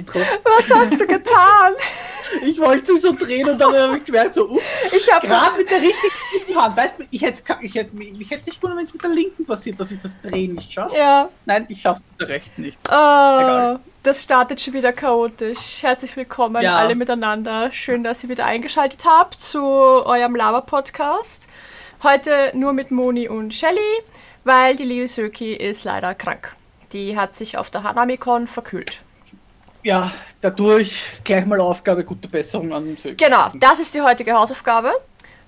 Geburtstagsintro. Was hast du getan? Ich wollte so drehen und dann habe ich gemerkt, so, ups, Ich habe gerade mit der richtigen Hand. Weißt du, ich hätte ich hätte, ich hätte es nicht gewundert, wenn es mit der linken passiert, dass ich das Drehen nicht schaffe. Ja. Nein, ich schaffe es mit der rechten nicht. Oh, das startet schon wieder chaotisch. Herzlich willkommen Ja. alle miteinander. Schön, dass ihr wieder eingeschaltet habt zu eurem Lava-Podcast. Heute nur mit Moni und Shelly, weil die liebe Söki ist leider krank. Die hat sich auf der Hanamikon verkühlt. Ja, dadurch gleich mal Aufgabe, gute Besserung an den Söki. Genau, das ist die heutige Hausaufgabe.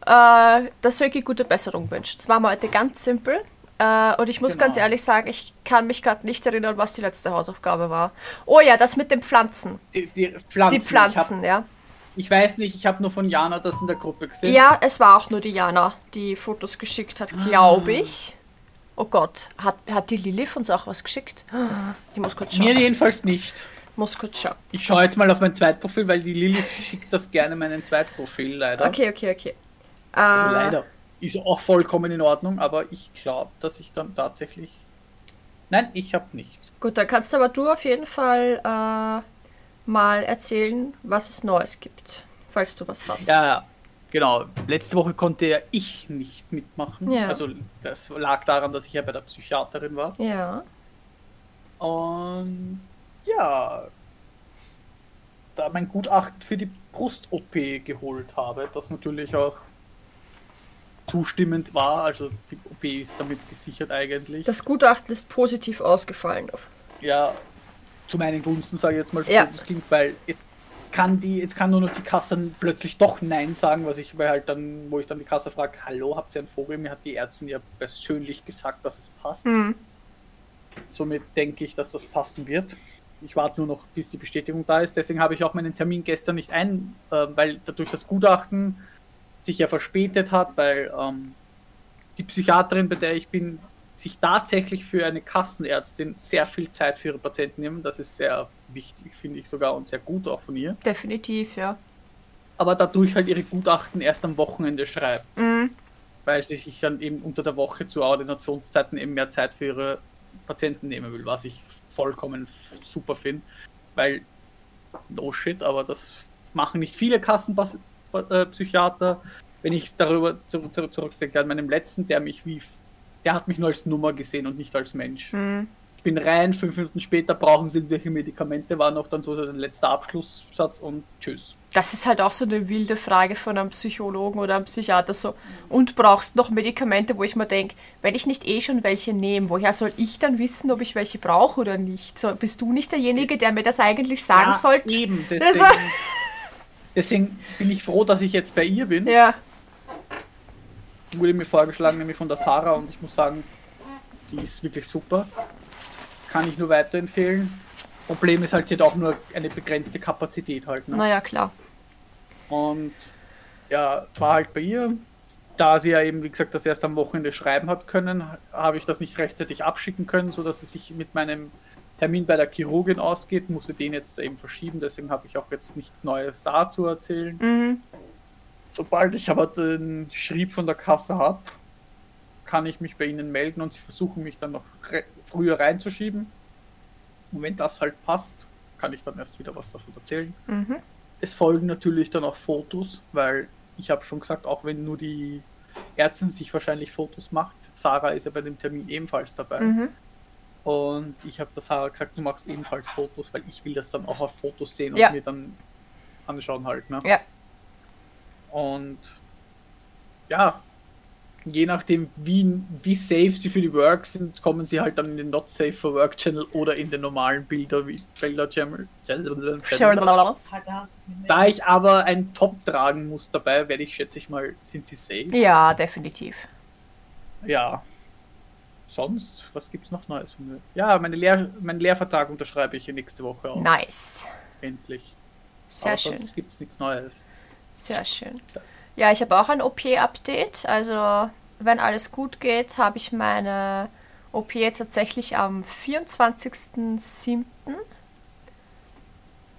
Äh, dass Söki gute Besserung wünscht. Das war mal heute ganz simpel. Äh, und ich muss Genau. ganz ehrlich sagen, ich kann mich gerade nicht erinnern, was die letzte Hausaufgabe war. Oh ja, das mit den Pflanzen. Die, die Pflanzen. Die Pflanzen, Ich, ja. hab, ich weiß nicht, ich habe nur von Jana das in der Gruppe gesehen. Ja, es war auch nur die Jana, die Fotos geschickt hat, glaube ich. Oh Gott, hat, hat die Lilith uns auch was geschickt? Die muss kurz Mir schauen. jedenfalls nicht. Muss kurz schauen. Ich schaue jetzt mal auf mein Zweitprofil, weil die Lilly schickt das gerne meinen Zweitprofil leider. Okay, okay, okay. Also leider. Ist auch vollkommen in Ordnung, aber ich glaube, dass ich dann tatsächlich. Nein, ich habe nichts. Gut, dann kannst aber du auf jeden Fall äh, mal erzählen, was es Neues gibt, falls du was hast. Ja, ja, genau. Letzte Woche konnte ja ich nicht mitmachen. Ja. Also das lag daran, dass ich ja bei der Psychiaterin war. Ja. Und ja, da mein Gutachten für die Brust-OP geholt habe, das natürlich auch zustimmend war. Also die OP ist damit gesichert eigentlich. Das Gutachten ist positiv ausgefallen. ja, zu meinen Gunsten sage ich jetzt mal, Ja. das klingt, weil jetzt kann die, jetzt kann nur noch die Kasse plötzlich doch Nein sagen, was ich, weil halt dann, wo ich dann die Kasse frage, hallo, habt ihr einen Vogel? Mir hat die Ärztin ja persönlich gesagt, dass es passt. Hm. Somit denke ich, dass das passen wird. Ich warte nur noch, bis die Bestätigung da ist. Deswegen habe ich auch meinen Termin gestern nicht ein, äh, weil dadurch das Gutachten sich ja verspätet hat, weil ähm, die Psychiaterin, bei der ich bin, sich tatsächlich für eine Kassenärztin sehr viel Zeit für ihre Patienten nehmen. Das ist sehr wichtig, finde ich sogar, und sehr gut auch von ihr. Definitiv, ja. Aber dadurch halt ihre Gutachten erst am Wochenende schreibt Mhm. weil sie sich dann eben unter der Woche zu Ordinationszeiten eben mehr Zeit für ihre Patienten nehmen will, was ich vollkommen super finde, weil no shit, aber das machen nicht viele Kassenpsychiater. Wenn ich darüber zurück, zurück, zurückdenke an meinem letzten, der mich wie, der hat mich nur als Nummer gesehen und nicht als Mensch. Mhm. Ich bin rein, fünf Minuten später brauchen sie irgendwelche Medikamente, war noch dann so der letzte Abschlusssatz und tschüss. Das ist halt auch so eine wilde Frage von einem Psychologen oder einem Psychiater so. Und brauchst noch Medikamente, wo ich mir denke, wenn ich nicht eh schon welche nehme, woher soll ich dann wissen, ob ich welche brauche oder nicht? So, bist du nicht derjenige, der mir das eigentlich sagen Ja, sollte? Eben, deswegen, deswegen bin ich froh, dass ich jetzt bei ihr bin. Ja. Wurde mir vorgeschlagen, nämlich von der Sarah, und ich muss sagen, die ist wirklich super. Kann ich nur weiterempfehlen. Problem ist halt, sie hat auch nur eine begrenzte Kapazität halt. Ne? Naja, klar. Und ja, war halt bei ihr. Da sie ja eben, wie gesagt, das erst am Wochenende schreiben hat können, habe ich das nicht rechtzeitig abschicken können, sodass sie sich mit meinem Termin bei der Chirurgin ausgeht, musste den jetzt eben verschieben, deswegen habe ich auch jetzt nichts Neues dazu erzählen. Mhm. Sobald ich aber den Schrieb von der Kasse habe, kann ich mich bei Ihnen melden und Sie versuchen mich dann noch früher reinzuschieben. Und wenn das halt passt, kann ich dann erst wieder was davon erzählen. Mhm. Es folgen natürlich dann auch Fotos, weil ich habe schon gesagt, auch wenn nur die Ärztin sich wahrscheinlich Fotos macht, Sarah ist ja bei dem Termin ebenfalls dabei. Mhm. Und ich habe der Sarah gesagt, du machst ebenfalls Fotos, weil ich will das dann auch auf Fotos sehen und Ja. mir dann anschauen halt. Ne? Ja. Und ja, je nachdem, wie, wie safe sie für die Work sind, kommen sie halt dann in den Not Safe for Work Channel oder in den normalen Bilder wie Bilder Channel. Da ich aber ein Top tragen muss dabei, werde ich, schätze ich mal, sind sie safe. Ja, definitiv. Ja. Sonst, was gibt's noch Neues von mir? Ja, meine Lehr meinen Lehrvertrag unterschreibe ich nächste Woche auch. Nice. Endlich. Sehr aber schön. Sonst gibt's nichts Neues. Sehr schön. Das- Ja, ich habe auch ein OP-Update. Also, wenn alles gut geht, habe ich meine OP jetzt tatsächlich am 24.07.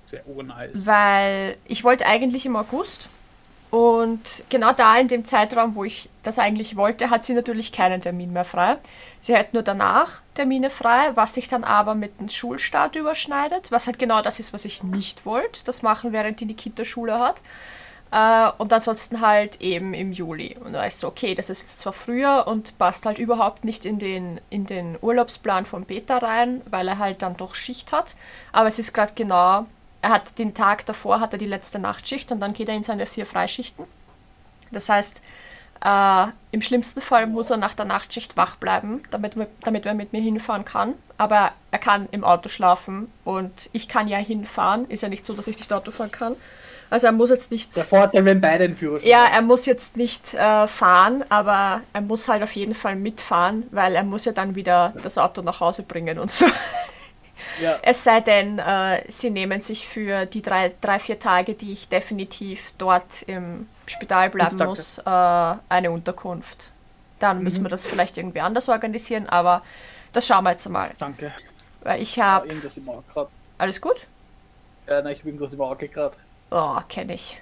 Das wäre urnice. Weil ich wollte eigentlich im August Und genau da in dem Zeitraum, wo ich das eigentlich wollte, hat sie natürlich keinen Termin mehr frei. Sie hat nur danach Termine frei, was sich dann aber mit dem Schulstart überschneidet, was halt genau das ist, was ich nicht wollte. Das machen, während die Kita Schule hat. Äh, und ansonsten halt eben im Juli. Und da ist so, okay, das ist jetzt zwar früher und passt halt überhaupt nicht in den, in den Urlaubsplan von Peter rein, weil er halt dann doch Schicht hat. Aber es ist gerade genau er hat den Tag davor hat er die letzte Nachtschicht und dann geht er in seine vier Freischichten. Das heißt, äh, im schlimmsten Fall muss er nach der Nachtschicht wach bleiben, damit, damit er mit mir hinfahren kann. Aber er kann im Auto schlafen und ich kann ja hinfahren. Ist ja nicht so, dass ich nicht Auto fahren kann. Also er muss jetzt nicht. Der Vorteil, wenn beide einen Führerschein Ja, er muss jetzt nicht äh, fahren, aber er muss halt auf jeden Fall mitfahren, weil er muss ja dann wieder das Auto nach Hause bringen und so. Ja. Es sei denn, äh, sie nehmen sich für die drei, drei, vier Tage, die ich definitiv dort im Spital bleiben muss, äh, eine Unterkunft. Dann mhm. müssen wir das vielleicht irgendwie anders organisieren, aber das schauen wir jetzt mal. Danke. Weil ich habe. Ja, alles gut? Ja, nein, ich bin irgendwas im Auge gerade. Oh, kenne ich.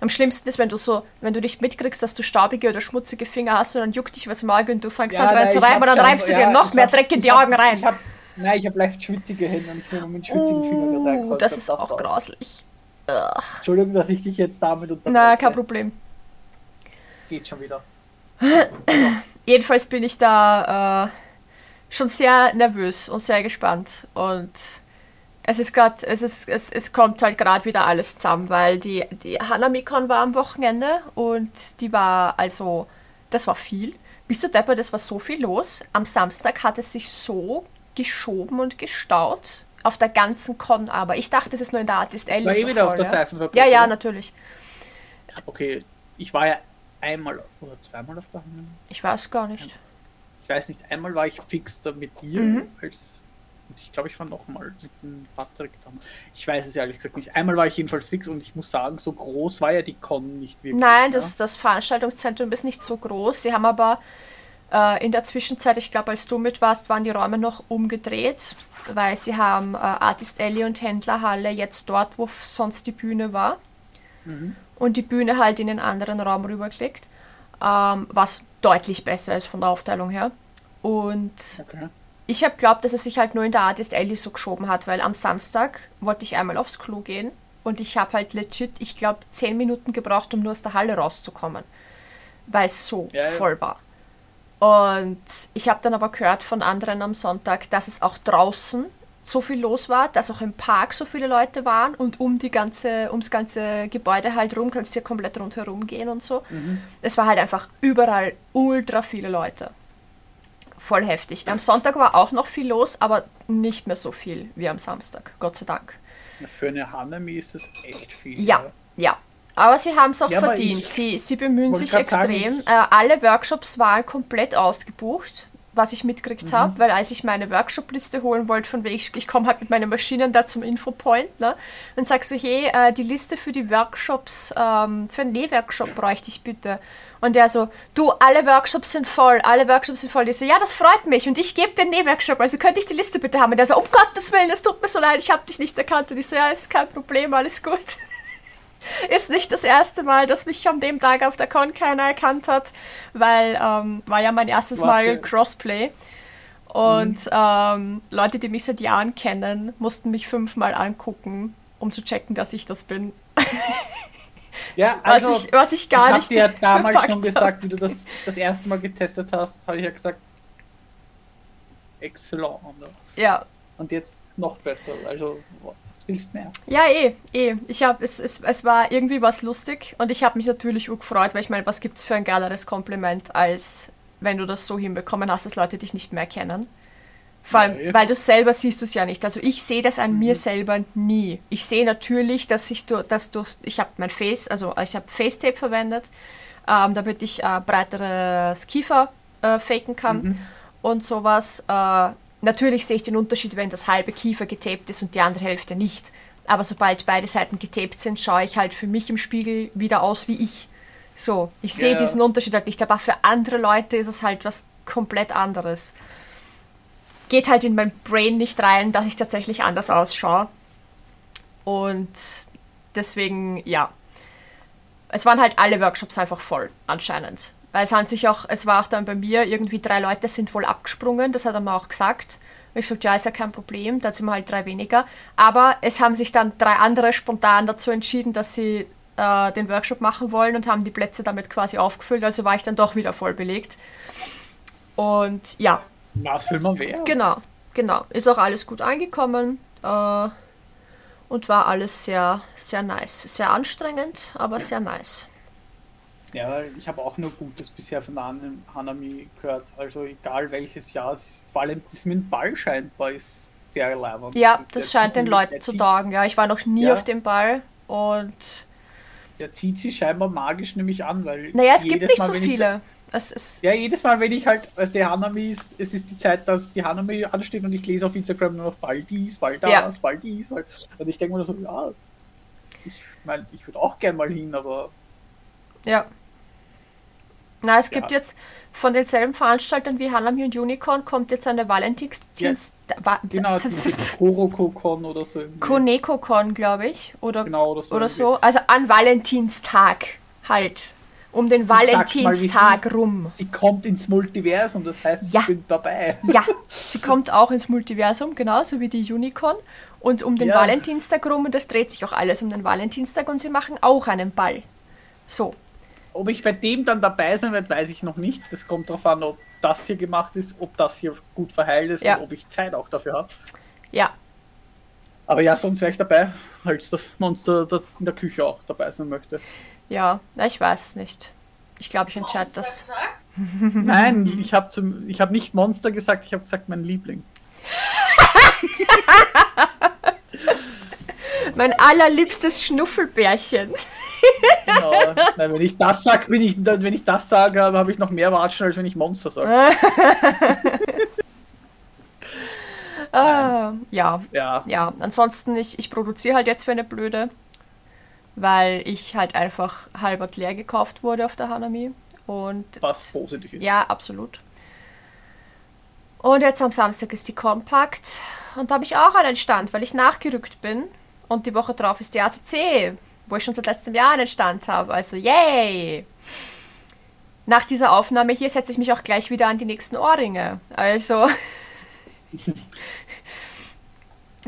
Am schlimmsten ist, wenn du so, wenn du nicht mitkriegst, dass du staubige oder schmutzige Finger hast und dann juckt dich was im Auge und du fängst ja, an rein zu reiben und dann reibst du ja, dir noch mehr Dreck in die Augen rein. Ich hab, Nein, ich habe leicht schwitzige Hände und ich nehme mit schwitzigen uh, Fingern gezeigt. Das ist das auch grauslich. Ugh. Entschuldigung, dass ich dich jetzt damit unterbreche. Na, kein Problem. Geht schon wieder. Jedenfalls bin ich da äh, schon sehr nervös und sehr gespannt. Und es ist gerade, es ist, es, es kommt halt gerade wieder alles zusammen, weil die, die Hanamikon war am Wochenende und die war, also, das war viel. Bist du depper, das war so viel los. Am Samstag hat es sich so geschoben und gestaut. Auf der ganzen Con aber. Ich dachte, es ist nur in der Artist Alley. War eh wieder voll, auf der Seifenfabrik. Ja, ja, natürlich. Okay, ich war ja einmal oder zweimal auf der Hand. Ich weiß gar nicht. Ich weiß nicht, einmal war ich fix da mit dir mhm. als ich glaube, ich war noch mal mit dem Patrick dann. Ich weiß es ehrlich gesagt nicht. Einmal war ich jedenfalls fix und ich muss sagen, so groß war ja die Con nicht wirklich. Nein, das, das Veranstaltungszentrum ist nicht so groß. Sie haben aber äh, in der Zwischenzeit, ich glaube, als du mit warst, waren die Räume noch umgedreht, weil sie haben äh, Artist Alley und Händlerhalle jetzt dort, wo sonst die Bühne war. Mhm. Und die Bühne halt in den anderen Raum rübergelegt, ähm, was deutlich besser ist von der Aufteilung her. Und okay. Ich habe glaubt, dass es sich halt nur in der Artist Alley so geschoben hat, weil am Samstag wollte ich einmal aufs Klo gehen und ich habe halt legit, ich glaube, zehn Minuten gebraucht, um nur aus der Halle rauszukommen, weil es so ja, voll war. Und ich habe dann aber gehört von anderen am Sonntag, dass es auch draußen so viel los war, dass auch im Park so viele Leute waren und um die ganze, ums ganze Gebäude halt rum kannst du ja komplett rundherum gehen und so. Mhm. Es war halt einfach überall ultra viele Leute. Voll heftig. Am Sonntag war auch noch viel los, aber nicht mehr so viel wie am Samstag, Gott sei Dank. Für eine Hanami ist es echt viel. Ja, ja. Aber sie haben es auch ja, verdient. Sie, sie bemühen sich extrem. Äh, alle Workshops waren komplett ausgebucht, was ich mitgekriegt mhm. habe, weil als ich meine Workshop-Liste holen wollte, von wegen ich, ich komme halt mit meinen Maschinen da zum Infopoint, ne? Dann sagst du, hey, äh, die Liste für die Workshops, ähm, für einen Nähworkshop bräuchte ich bitte. Und der so, du, alle Workshops sind voll, alle Workshops sind voll. Ich so, ja, das freut mich und ich gebe den Nähworkshop, also könnte ich die Liste bitte haben. Und der so, um Gottes Willen, es tut mir so leid, ich habe dich nicht erkannt. Und ich so, ja, ist kein Problem, alles gut. ist nicht das erste Mal, dass mich an dem Tag auf der Con keiner erkannt hat, weil ähm, war ja mein erstes Was Mal Crossplay. Und mhm. ähm, Leute, die mich seit Jahren kennen, mussten mich fünfmal angucken, um zu checken, dass ich das bin. Ja, also, was, ich, was ich gar ich nicht. Ich habe dir ja damals schon gesagt, wie du das das erste Mal getestet hast, habe ich ja gesagt, excellent. Ja. Und jetzt noch besser. Also willst mehr. Ja, eh, eh. Ich habe es, es, es war irgendwie was lustig und ich habe mich natürlich auch gefreut, weil ich meine, was gibt es für ein geileres Kompliment, als wenn du das so hinbekommen hast, dass Leute dich nicht mehr kennen. Vor allem, ja, weil du selber siehst du es ja nicht. Also ich sehe das an mhm. mir selber nie. Ich sehe natürlich, dass ich durch, dass durch ich habe mein Face, also ich habe Facetape verwendet, ähm, damit ich äh, breiteres Kiefer äh, faken kann mhm. und sowas. Äh, Natürlich sehe ich den Unterschied, wenn das halbe Kiefer getaped ist und die andere Hälfte nicht. Aber sobald beide Seiten getaped sind, schaue ich halt für mich im Spiegel wieder aus wie ich. So, ich sehe yeah. diesen Unterschied halt nicht, aber für andere Leute ist es halt was komplett anderes. Geht halt in mein Brain nicht rein, dass ich tatsächlich anders ausschaue. Und deswegen, ja. es waren halt alle Workshops einfach voll, anscheinend. Weil es haben sich auch, es war auch dann bei mir, irgendwie drei Leute sind wohl abgesprungen, das hat er mir auch gesagt. Und ich sagte, ja, ist ja kein Problem, da sind wir halt drei weniger. Aber es haben sich dann drei andere spontan dazu entschieden, dass sie äh, den Workshop machen wollen und haben die Plätze damit quasi aufgefüllt. Also war ich dann doch wieder voll belegt. Und ja. Was will man wer? Genau, genau. Ist auch alles gut angekommen. Äh, und war alles sehr, sehr nice. Sehr anstrengend, aber sehr nice. Ja, weil ich habe auch nur Gutes bisher von Hanami gehört. Also egal welches Jahr, vor allem das mit dem Ball scheinbar ist sehr leibend. Ja, das scheint den Leuten zu taugen. Ja, ich war noch nie ja. auf dem Ball und... Der zieht sie scheinbar magisch nämlich an, weil... Naja, es gibt nicht Mal, so viele. Es ist ja, jedes Mal, wenn ich halt, als der Hanami ist, es ist die Zeit, dass die Hanami ansteht und ich lese auf Instagram nur noch bald dies, bald das, ja. bald dies. Bald. Und ich denke mir so, ja, ich meine, ich würde auch gern mal hin, aber. Ja. Na, es gibt ja. jetzt von denselben Veranstaltern wie Hanami und Unicorn kommt jetzt eine Valentinsdienst. Ja, genau, Koroko-Con oder so. Koneko-Con, glaube ich. Oder, genau, oder so. Oder so. Also an Valentinstag halt um den Valentinstag rum. Sie kommt ins Multiversum, das heißt, ja. ich bin dabei. Ja, sie kommt auch ins Multiversum, genauso wie die Unicorn. Und um den ja. Valentinstag rum, und das dreht sich auch alles um den Valentinstag, und sie machen auch einen Ball. So. Ob ich bei dem dann dabei sein werde, weiß ich noch nicht. Das kommt darauf an, ob das hier gemacht ist, ob das hier gut verheilt ist ja. und ob ich Zeit auch dafür habe. Ja. Aber ja, sonst wäre ich dabei, als das Monster in der Küche auch dabei sein möchte. Ja, ich weiß es nicht. Ich glaube, ich entscheide das. Nein, ich habe hab nicht Monster gesagt, ich habe gesagt mein Liebling. mein allerliebstes Schnuffelbärchen. genau. Nein, wenn ich das sage, bin ich, wenn ich das sage, habe ich noch mehr Watschen, als wenn ich Monster sage. ah, ja. ja. Ja. Ansonsten, ich, ich produziere halt jetzt für eine Blöde weil ich halt einfach halbert leer gekauft wurde auf der Hanami. Und Was positiv ist. Ja, absolut. Und jetzt am Samstag ist die Compact und da habe ich auch einen Stand, weil ich nachgerückt bin. Und die Woche drauf ist die ACC, wo ich schon seit letztem Jahr einen Stand habe. Also, yay! Nach dieser Aufnahme hier setze ich mich auch gleich wieder an die nächsten Ohrringe. Also.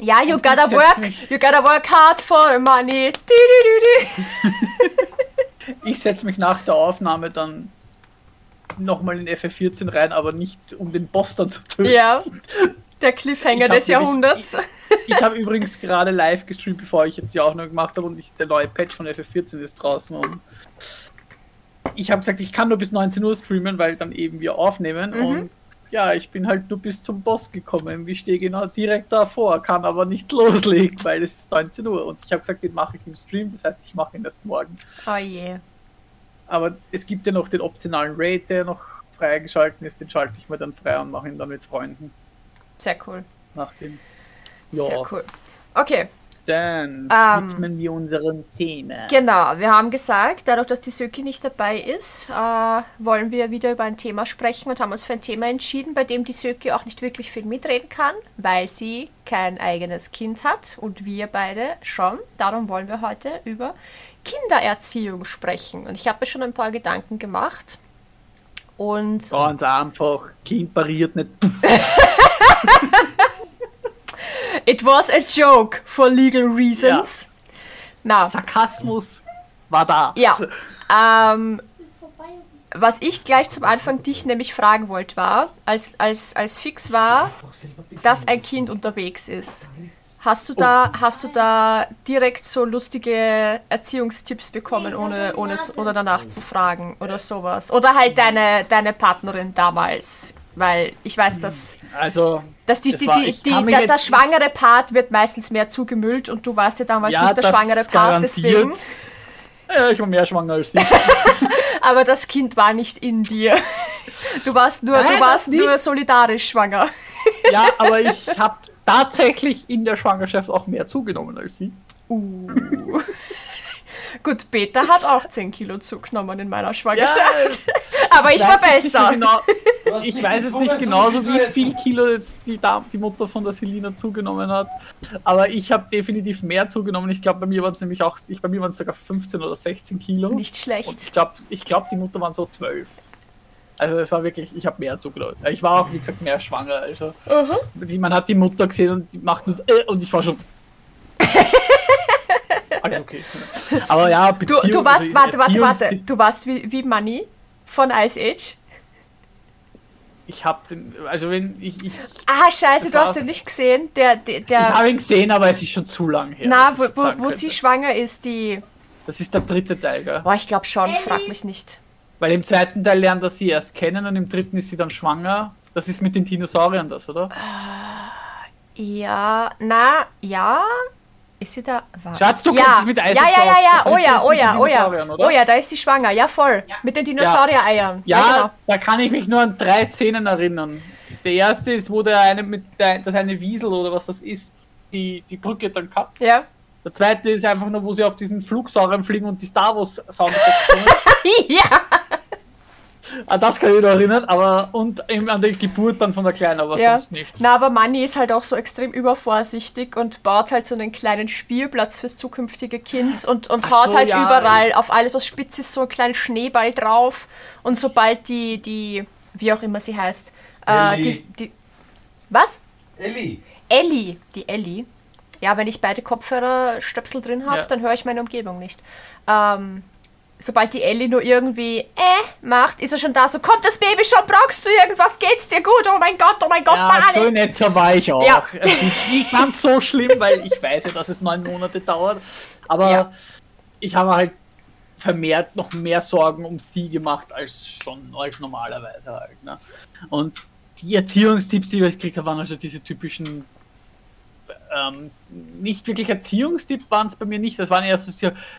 Ja, you gotta work, you gotta work hard for money. ich setze mich nach der Aufnahme dann nochmal in FF14 rein, aber nicht um den Boss dann zu töten. Ja, der Cliffhanger des Jahrhunderts. Ich, ich habe übrigens gerade live gestreamt, bevor ich jetzt die Aufnahme gemacht habe und ich, der neue Patch von FF14 ist draußen und ich habe gesagt, ich kann nur bis 19 Uhr streamen, weil dann eben wir aufnehmen mhm. und ja, ich bin halt nur bis zum Boss gekommen. Ich stehe genau direkt davor, kann aber nicht loslegen, weil es ist 19 Uhr. Und ich habe gesagt, den mache ich im Stream, das heißt, ich mache ihn erst morgen. Oh je. Aber es gibt ja noch den optionalen Raid, der noch freigeschalten ist, den schalte ich mir dann frei und mache ihn dann mit Freunden. Sehr cool. Nach dem. Ja. Sehr cool. Okay, dann ähm, widmen wir unserem Thema. Genau, wir haben gesagt, dadurch, dass die Söki nicht dabei ist, äh, wollen wir wieder über ein Thema sprechen und haben uns für ein Thema entschieden, bei dem die Söki auch nicht wirklich viel mitreden kann, weil sie kein eigenes Kind hat und wir beide schon. Darum wollen wir heute über Kindererziehung sprechen. Und ich habe mir schon ein paar Gedanken gemacht. Und Ganz einfach, Kind pariert nicht. It was a joke for legal reasons. Ja. Na. Sarkasmus war da. Ja. Ähm, was ich gleich zum Anfang dich nämlich fragen wollte, war, als, als, als fix war, dass ein Kind unterwegs ist. Hast du da, oh. hast du da direkt so lustige Erziehungstipps bekommen, ohne, ohne, ohne danach zu fragen oder sowas? Oder halt deine, deine Partnerin damals? Weil ich weiß, dass, also, dass die, die, war, die, die der, der, schwangere Part wird meistens mehr zugemüllt und du warst ja damals ja, nicht der schwangere Part, deswegen. Ja, ich war mehr schwanger als sie. aber das Kind war nicht in dir. Du warst nur, Nein, du warst nur solidarisch schwanger. Ja, aber ich habe tatsächlich in der Schwangerschaft auch mehr zugenommen als sie. Uh. Gut, Peter hat auch 10 Kilo zugenommen in meiner Schwangerschaft. Ja, aber ich war besser. Genau, ich weiß jetzt nicht so genauso, viel wie viel. Kilo jetzt die, Dam die Mutter von der Selina zugenommen hat. Aber ich habe definitiv mehr zugenommen. Ich glaube, bei mir waren es nämlich auch, ich, bei mir waren es sogar 15 oder 16 Kilo. Nicht Und schlecht. ich glaube, ich glaub, die Mutter waren so 12. Also es war wirklich, ich habe mehr zugenommen. Ich war auch, wie gesagt, mehr schwanger. Also die, man hat die Mutter gesehen und die macht so, äh, und ich war schon. Okay. Aber ja, Du, Beziehung, du warst, also warte, warte, warte. Du warst wie, wie Money von Ice Age. Ich habe den, also wenn ich, ich, Ah, scheiße, du hast den nicht gesehen. Der, der, ich habe ihn gesehen, aber es ist schon zu lang her. na, wo, wo, wo sie schwanger ist, die. Das ist der dritte Teil, gell? Boah, ich glaube schon, frag mich nicht. Weil im zweiten Teil lernt er sie erst kennen und im dritten ist sie dann schwanger. Das ist mit den Dinosauriern das, oder? Ja, na, ja. Ist sie da? War- Schatz, du ja. kennst dich mit Eis Ja, ja, ja, ja. Oh ja, oh ja, oh ja. Oh ja, da ist sie schwanger. Ja, voll. Mit den Dinosaurier-Eiern. Ja, genau. da kann ich mich nur an drei Szenen erinnern. Der erste ist, wo der eine mit der, das eine Wiesel oder was das ist, die, die Brücke dann kappt. Ja. Der zweite ist einfach nur, wo sie auf diesen Flugsauriern fliegen und die Star Wars kommen. ja. An das kann ich noch erinnern, aber und eben an die Geburt dann von der Kleinen, aber Ja. sonst nicht. Na, aber Manni ist halt auch so extrem übervorsichtig und baut halt so einen kleinen Spielplatz fürs zukünftige Kind und, und Ach haut so, halt ja. überall auf alles, was spitz ist, so einen kleinen Schneeball drauf. Und sobald die, die, wie auch immer sie heißt, äh, die, die, was? Ellie. Ellie, die Ellie. Ja, wenn ich beide Kopfhörerstöpsel drin habe, Ja. dann höre ich meine Umgebung nicht. Ähm, sobald die Ellie nur irgendwie äh macht, ist er schon da, so kommt das Baby schon, brauchst du irgendwas, geht's dir gut, oh mein Gott, oh mein Gott, Ja, so Panik. netter war ich auch. Ja. Es ist nicht ganz so schlimm, weil ich weiß ja, dass es neun Monate dauert. Aber Ja. ich habe halt vermehrt noch mehr Sorgen um sie gemacht als schon als normalerweise halt. Ne? Und die Erziehungstipps, die ich gekriegt habe, waren also diese typischen ähm, nicht wirklich Erziehungstipp waren es bei mir nicht. Das waren eher so,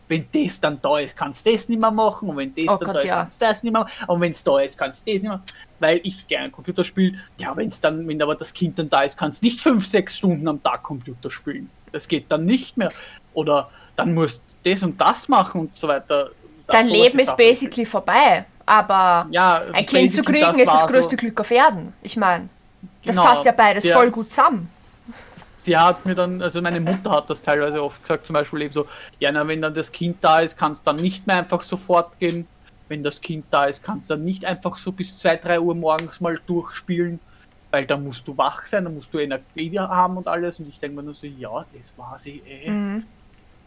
wenn das dann da ist, kannst du das nicht mehr machen. Und wenn das Oh dann Gott, da ist, ja. kannst du das nicht mehr machen. Und wenn es da ist, kannst du das nicht mehr Weil ich gerne Computer spiele. Ja, wenn es dann, wenn aber das Kind dann da ist, kannst du nicht fünf, sechs Stunden am Tag Computer spielen. Das geht dann nicht mehr. Oder dann musst du das und das machen und so weiter. Dein Leben ist Sachen. basically vorbei, aber Ja, ein Kind zu kriegen ist das größte so. Glück auf Erden. Ich meine, das Genau, passt ja beides voll gut zusammen. Sie hat mir dann, also meine Mutter hat das teilweise oft gesagt, zum Beispiel eben so, ja, na, wenn dann das Kind da ist, kann es dann nicht mehr einfach sofort gehen. Wenn das Kind da ist, kannst du dann nicht einfach so bis 2, 3 Uhr morgens mal durchspielen, weil da musst du wach sein, da musst du Energie haben und alles. Und ich denke mir nur so, ja, das war sie eh. Mhm.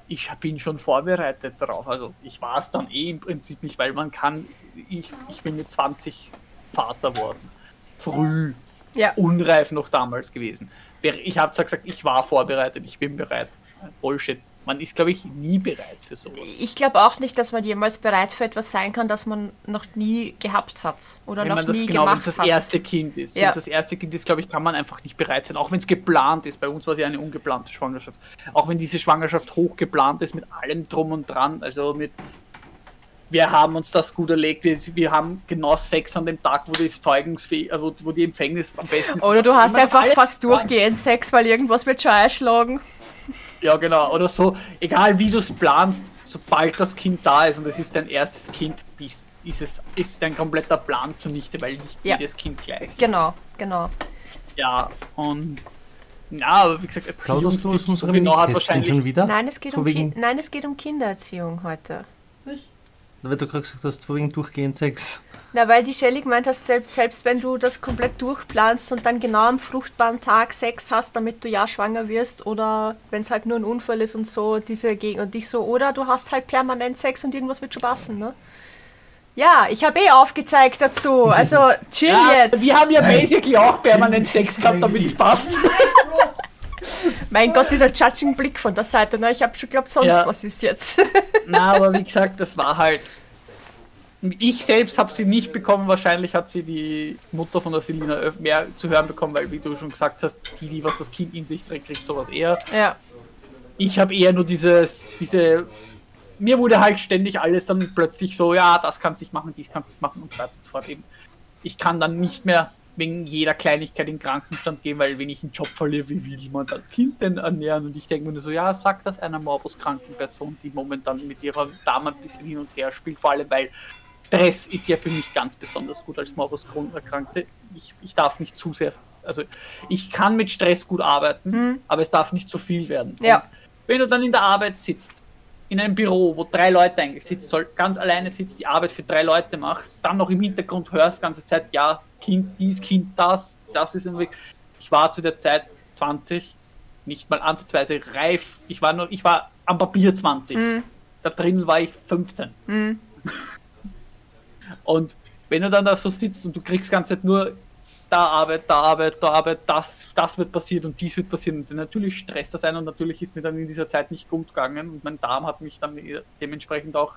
Ich bin schon vorbereitet darauf. Also ich war es dann eh im Prinzip nicht, weil man kann, ich, ich bin mit 20 Vater worden. Früh Ja. unreif noch damals gewesen. Ich habe zwar gesagt, ich war vorbereitet, ich bin bereit. Bullshit. Man ist, glaube ich, nie bereit für sowas. Ich glaube auch nicht, dass man jemals bereit für etwas sein kann, das man noch nie gehabt hat oder Wenn noch man das nie genau, wenn gemacht es das hat. erste Kind ist. Wenn Ja. es das erste Kind ist, glaube ich, kann man einfach nicht bereit sein. Auch wenn es geplant ist. Bei uns war es ja eine ungeplante Schwangerschaft. Auch wenn diese Schwangerschaft hoch geplant ist mit allem drum und dran. Also mit wir haben uns das gut erlegt. Wir, wir haben genau Sex an dem Tag, wo die Zeugungsfähig, also wo die Empfängnis am besten ist. Oder du hast einfach fast durchgehend Sex, weil irgendwas wird schon erschlagen. Ja, genau. Oder so, egal wie du es planst, sobald das Kind da ist und es ist dein erstes Kind, bist, ist es ist dein kompletter Plan zunichte, weil nicht Ja. jedes Kind gleich ist. Genau, genau. Ja, und ja, aber wie gesagt, Erziehungstipps, so genau hat wahrscheinlich. schon wieder? Nein, es geht, um Nein, es geht um Kindererziehung heute. Weil du gerade gesagt hast, vorwiegend durchgehend Sex. Na, weil die Shelly gemeint hast, selbst, selbst wenn du das komplett durchplanst und dann genau am fruchtbaren Tag Sex hast, damit du ja schwanger wirst, oder wenn es halt nur ein Unfall ist und so, diese Gegend und dich so, oder du hast halt permanent Sex und irgendwas wird schon passen, ne? Ja, ich habe eh aufgezeigt dazu, also chill Ja, jetzt. wir haben ja basically auch permanent Sex gehabt, damit es passt. Mein Gott, dieser Judging-Blick von der Seite, ne? Ich habe schon geglaubt, sonst Ja. was ist jetzt. Na, aber wie gesagt, das war halt. Ich selbst habe sie nicht bekommen, wahrscheinlich hat sie die Mutter von der Selina mehr zu hören bekommen, weil, wie du schon gesagt hast, die, die was das Kind in sich trägt, kriegt sowas eher. ja. Ich habe eher nur dieses, diese. Mir wurde halt ständig alles dann plötzlich so, ja, das kannst du nicht machen, dies kannst du nicht machen und so weiter und so fort. Eben. Ich kann dann nicht mehr wegen jeder Kleinigkeit in den Krankenstand gehen, weil wenn ich einen Job verliere, wie will man das Kind denn ernähren? Und ich denke mir nur so, ja, sag das einer morbuskranken Person, die momentan mit ihrer Dame ein bisschen hin und her spielt, vor allem weil Stress ist ja für mich ganz besonders gut als Morbus Crohn-Erkrankte. Ich, ich darf nicht zu sehr, also ich kann mit Stress gut arbeiten, Mhm. aber es darf nicht zu viel werden. Ja. Und wenn du dann in der Arbeit sitzt, in einem Büro, wo drei Leute eigentlich sitzen soll, ganz alleine sitzt, die Arbeit für drei Leute machst, dann noch im Hintergrund hörst die ganze Zeit, ja, Kind dies, Kind das, das ist irgendwie. Ich war zu der Zeit 20, nicht mal ansatzweise reif. Ich war nur, ich war am Papier 20. Mhm. Da drin war ich 15. Mhm. Und wenn du dann da so sitzt und du kriegst die ganze Zeit nur da Arbeit, da Arbeit, da Arbeit, das, das wird passiert und dies wird passieren. Und natürlich stresst das ein und natürlich ist mir dann in dieser Zeit nicht gut gegangen und mein Darm hat mich dann dementsprechend auch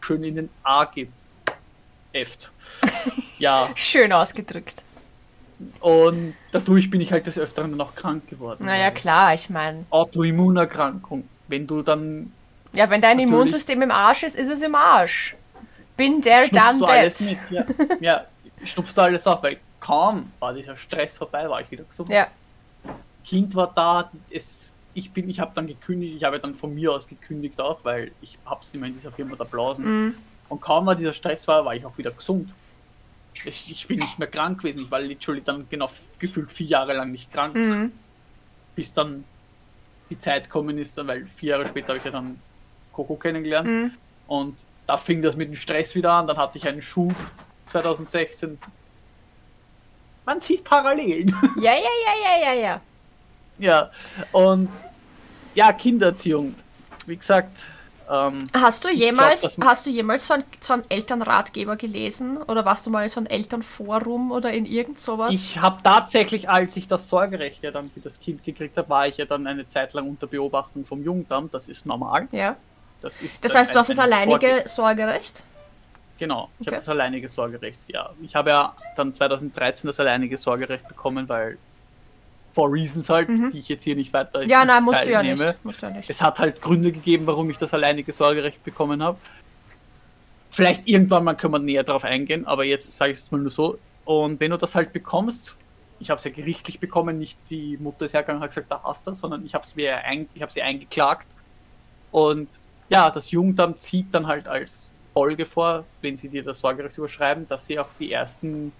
schön in den A geäfft. ja, Schön ausgedrückt. und dadurch bin ich halt des Öfteren dann auch krank geworden. Naja, klar, ich meine. Autoimmunerkrankung. Wenn du dann Ja, wenn dein. Immunsystem im Arsch ist, ist es im Arsch. Bin there, done alles that. mit. Ja, ja schnupfst du alles auf, weil kaum war dieser Stress vorbei, war ich wieder gesund. Ja. Kind war da, es, ich bin, ich habe dann gekündigt, ich habe dann von mir aus gekündigt auch, weil ich hab's immer in dieser Firma da blasen. Mhm. Und kaum war dieser Stress war, war ich auch wieder gesund. Ich, ich bin nicht mehr krank gewesen, ich war literally dann genau gefühlt vier Jahre lang nicht krank, Mhm. bis dann die Zeit gekommen ist, dann, weil vier Jahre später habe ich ja dann Coco kennengelernt Mhm. und da fing das mit dem Stress wieder an, dann hatte ich einen Schub 2016. Man sieht Parallelen. Ja, ja, ja, ja, ja, ja. Ja, und ja, Kindererziehung. Wie gesagt, ähm, Hast du jemals, glaub, hast du jemals so einen, so einen Elternratgeber gelesen? Oder warst du mal in so einem Elternforum oder in irgend sowas? ich habe tatsächlich, als ich das Sorgerecht ja dann für das Kind gekriegt habe, war ich ja dann eine Zeit lang unter Beobachtung vom Jugendamt. Das ist normal. ja. Das, ist Das heißt, du hast das ein- ein alleinige Vorge- Sorgerecht? Genau, ich Okay. habe das alleinige Sorgerecht, ja. Ich habe ja dann 2013 das alleinige Sorgerecht bekommen, weil for reasons halt, die ich jetzt hier nicht weiter Mhm. Ja, nein, musst du ja nicht. Musst du ja nicht. Es hat halt Gründe gegeben, warum ich das alleinige Sorgerecht bekommen habe. Vielleicht irgendwann mal können wir näher drauf eingehen, aber jetzt sage ich es mal nur so. Und wenn du das halt bekommst, ich habe es ja gerichtlich bekommen, nicht die Mutter ist hergegangen und hat gesagt, da hast du, sondern ich habe es mir ein, ich habe sie eingeklagt. Und ja, das Jugendamt zieht dann halt als Folge vor, wenn sie dir das Sorgerecht überschreiben, dass sie auch die ersten,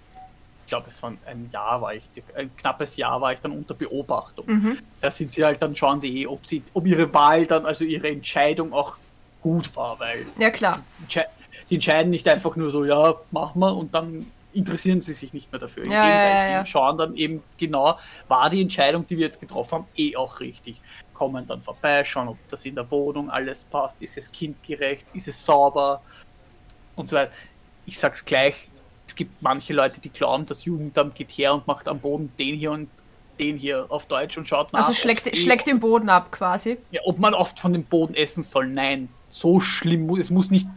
ich glaube, es war ein Jahr war ich, ein knappes Jahr war ich dann unter Beobachtung Mhm. da sind sie halt dann schauen sie eh, ob sie, ob ihre Wahl dann, also ihre Entscheidung auch gut war, weil Ja, klar. entsche- die entscheiden nicht einfach nur so, ja, machen wir und dann interessieren sie sich nicht mehr dafür. Im Ja, Gegenteil, ja, ja, ja. sie schauen dann eben genau, war die Entscheidung, die wir jetzt getroffen haben, eh auch richtig. Kommen dann vorbei, schauen, ob das in der Wohnung alles passt, ist es kindgerecht, ist es sauber und so weiter. Ich sag's gleich, es gibt manche Leute, die glauben, das Jugendamt geht her und macht am Boden den hier und den hier auf Deutsch und schaut nach. Also schlägt, schlägt den Boden ab quasi. ja, ob man oft von dem Boden essen soll, nein. So schlimm es muss nicht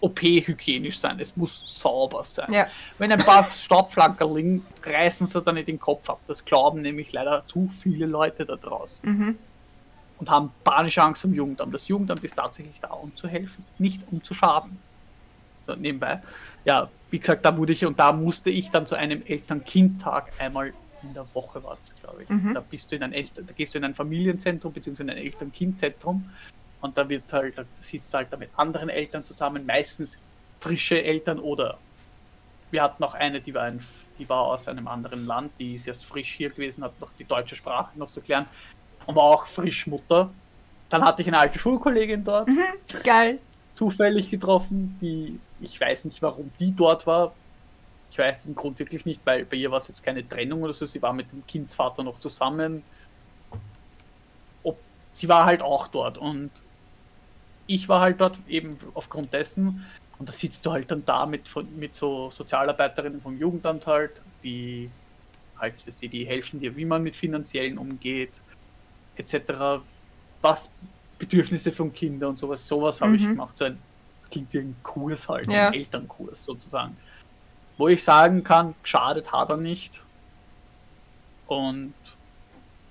OP-hygienisch sein, es muss sauber sein. Ja. Wenn ein paar Staubflanker liegen, reißen sie dann nicht den Kopf ab. Das glauben nämlich leider zu viele Leute da draußen. Mhm. Und haben panische Angst vom Jugendamt. Das Jugendamt ist tatsächlich da, um zu helfen, nicht um zu schaden. So, nebenbei. Ja, wie gesagt, da wurde ich und da musste ich dann zu einem Eltern-Kind-Tag einmal in der Woche war das, glaube ich. Mhm. Da bist du in ein Eltern, da gehst du in ein Familienzentrum bzw. in ein Eltern-Kind-Zentrum und da wird halt, da sitzt du halt da mit anderen Eltern zusammen, meistens frische Eltern oder wir hatten noch eine, die war ein, die war aus einem anderen Land, die ist erst frisch hier gewesen, hat noch die deutsche Sprache noch zu klären und war auch frisch Mutter. Dann hatte ich eine alte Schulkollegin dort, Geil. zufällig getroffen, die, ich weiß nicht, warum die dort war. Ich weiß den Grund wirklich nicht, weil bei ihr war es jetzt keine Trennung oder so, sie war mit dem Kindsvater noch zusammen. Ob, sie war halt auch dort und ich war halt dort eben aufgrund dessen und da sitzt du halt dann da mit, mit so Sozialarbeiterinnen vom Jugendamt halt, die halt, die, die helfen dir, wie man mit finanziellen umgeht, etc. Was Bedürfnisse von Kindern und sowas, sowas habe ich Mhm. gemacht, so ein klingt wie ein Kurs halt, Ja. ein Elternkurs sozusagen. Wo ich sagen kann, geschadet hat er nicht. Und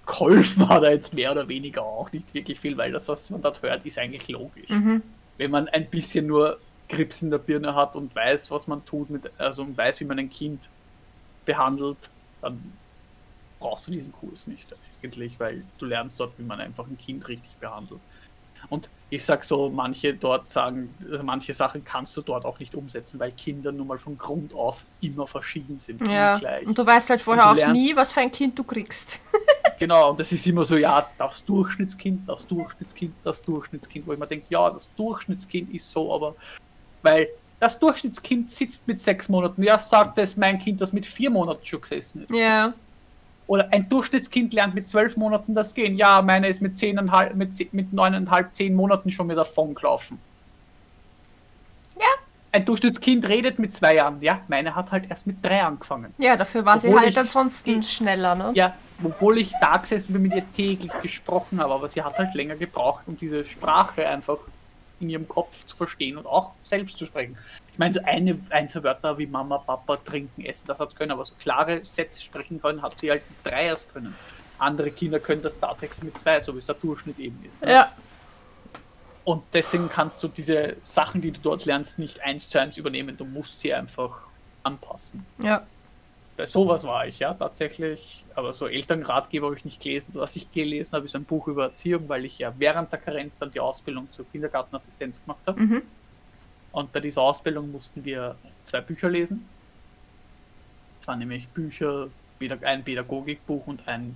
geholfen hat er jetzt mehr oder weniger auch nicht wirklich viel, weil das, was man dort hört, ist eigentlich logisch. Mhm. Wenn man ein bisschen nur Grips in der Birne hat und weiß, was man tut, mit, also und weiß, wie man ein Kind behandelt, dann brauchst du diesen Kurs nicht eigentlich, weil du lernst dort, wie man einfach ein Kind richtig behandelt. Und ich sag so, manche dort sagen, also manche Sachen kannst du dort auch nicht umsetzen, weil Kinder nun mal von Grund auf immer verschieden sind. Ja. Und du weißt halt vorher auch lernst- nie, was für ein Kind du kriegst. Genau, und das ist immer so, ja, das Durchschnittskind, das Durchschnittskind, das Durchschnittskind, wo ich mir denke, ja, das Durchschnittskind ist so, aber weil das Durchschnittskind sitzt mit sechs Monaten, ja, sagt es mein Kind, das mit vier Monaten schon gesessen ist. Ja. Oder ein Durchschnittskind lernt mit zwölf Monaten das Gehen. Ja, meine ist mit zehneinhalb, mit, mit neuneinhalb, zehn Monaten schon wieder davon gelaufen. Ja. Ein Durchschnittskind redet mit zwei Jahren. Ja, meine hat halt erst mit drei angefangen. Ja, dafür war sie Obwohl halt ich- ansonsten schneller, ne? Ja, obwohl ich da gesessen bin, mit ihr täglich gesprochen habe, aber sie hat halt länger gebraucht, um diese Sprache einfach in ihrem Kopf zu verstehen und auch selbst zu sprechen. Ich meine, so eine, ein, zwei Wörter wie Mama, Papa, trinken, essen, das hat sie können, aber so klare Sätze sprechen können, hat sie halt mit drei erst können. Andere Kinder können das tatsächlich mit zwei, so wie es der Durchschnitt eben ist. Ne? Ja. Und deswegen kannst du diese Sachen, die du dort lernst, nicht eins zu eins übernehmen. Du musst sie einfach anpassen. Ja. Bei sowas war ich, ja, tatsächlich. Aber so Elternratgeber habe ich nicht gelesen. So, was ich gelesen habe, ist ein Buch über Erziehung, weil ich ja während der Karenz dann die Ausbildung zur Kindergartenassistenz gemacht habe. Mhm. Und bei dieser Ausbildung mussten wir zwei Bücher lesen. Das waren nämlich Bücher, ein Pädagogikbuch und ein,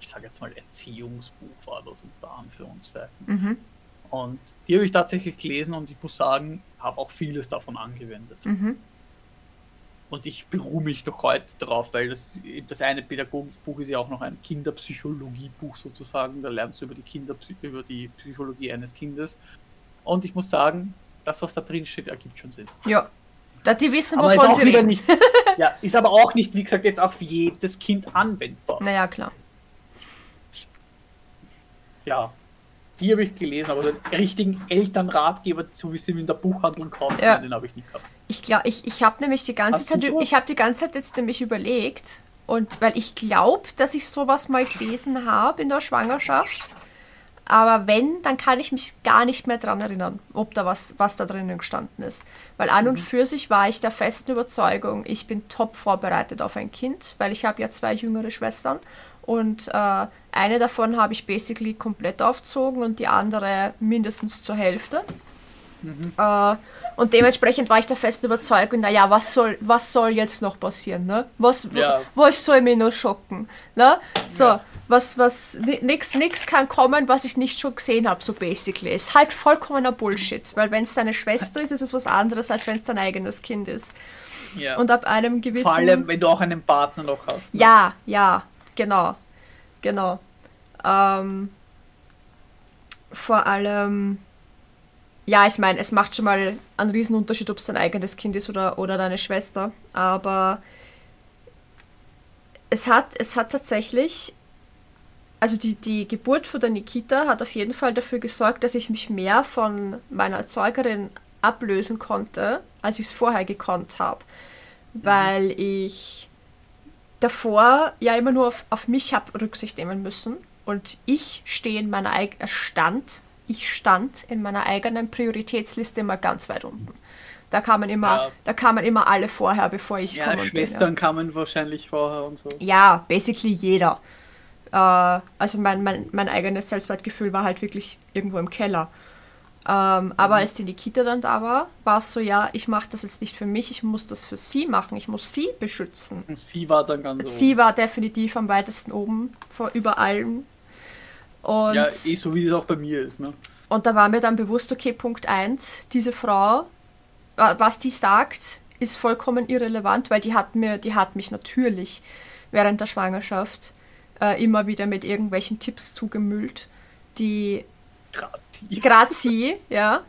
ich sage jetzt mal, Erziehungsbuch war das unter Anführungszeichen. Mhm. Und die habe ich tatsächlich gelesen und ich muss sagen, habe auch vieles davon angewendet. Mhm. Und ich beruhe mich noch heute darauf, weil das, das eine Pädagogikbuch ist ja auch noch ein Kinderpsychologiebuch sozusagen. Da lernst du über die Kinder, über die Psychologie eines Kindes. Und ich muss sagen, das, was da drin steht, ergibt schon Sinn. Ja. Da die wissen, Aber wovon auch sie reden. nicht, ja, ist aber auch nicht, wie gesagt, jetzt auf jedes Kind anwendbar. Naja, klar. Ja, die habe ich gelesen, aber den richtigen Elternratgeber, so wie sie in der Buchhandlung kaufen, Ja. den habe ich nicht gehabt. Ich glaube, ich, ich habe nämlich die ganze Hast Zeit, so? ich habe die ganze Zeit jetzt nämlich überlegt und weil ich glaube, dass ich sowas mal gelesen habe in der Schwangerschaft, aber wenn, dann kann ich mich gar nicht mehr dran erinnern, ob da was, was da drinnen gestanden ist. Weil an Mhm. und für sich war ich der festen Überzeugung, ich bin top vorbereitet auf ein Kind, weil ich habe ja zwei jüngere Schwestern und äh, eine davon habe ich basically komplett aufgezogen und die andere mindestens zur Hälfte. Äh, und dementsprechend war ich der festen Überzeugung, naja, was soll, was soll jetzt noch passieren, ne? Was, Ja. was soll mich noch schocken, ne? So, Ja. Was, was, ni- nix, nix kann kommen, was ich nicht schon gesehen habe, so basically. Ist halt vollkommener Bullshit, weil wenn es deine Schwester ist, ist es was anderes, als wenn es dein eigenes Kind ist. Ja. Und ab einem gewissen... Vor allem, wenn du auch einen Partner noch hast. ne? Ja, ja, genau. Genau. Ähm, vor allem, ja, ich meine, es macht schon mal einen Riesenunterschied, ob es dein eigenes Kind ist oder, oder deine Schwester. Aber es hat, es hat tatsächlich, also die, die Geburt von der Nikita hat auf jeden Fall dafür gesorgt, dass ich mich mehr von meiner Erzeugerin ablösen konnte, als ich es vorher gekonnt habe. Weil ich davor ja immer nur auf, auf mich habe Rücksicht nehmen müssen. Und ich stehe in meiner eigenen stand, ich stand in meiner eigenen Prioritätsliste immer ganz weit unten. Da kamen immer, Ja. da kamen immer alle vorher, bevor ich Ja, gekommen bin. Ja. Schwestern kamen wahrscheinlich vorher und so. Ja, basically jeder. Äh, also mein, mein, mein eigenes Selbstwertgefühl war halt wirklich irgendwo im Keller. Ähm, aber als die Nikita dann da war, war es so, ja, ich mache das jetzt nicht für mich, ich muss das für sie machen, ich muss sie beschützen. Und sie war dann ganz Sie war definitiv am weitesten oben vor über allen. Und, Ja, eh so wie es auch bei mir ist, ne? und da war mir dann bewusst, okay, Punkt 1, diese Frau, was die sagt, ist vollkommen irrelevant, weil die hat mir, die hat mich natürlich während der Schwangerschaft äh, immer wieder mit irgendwelchen Tipps zugemüllt, die gerade sie, ja,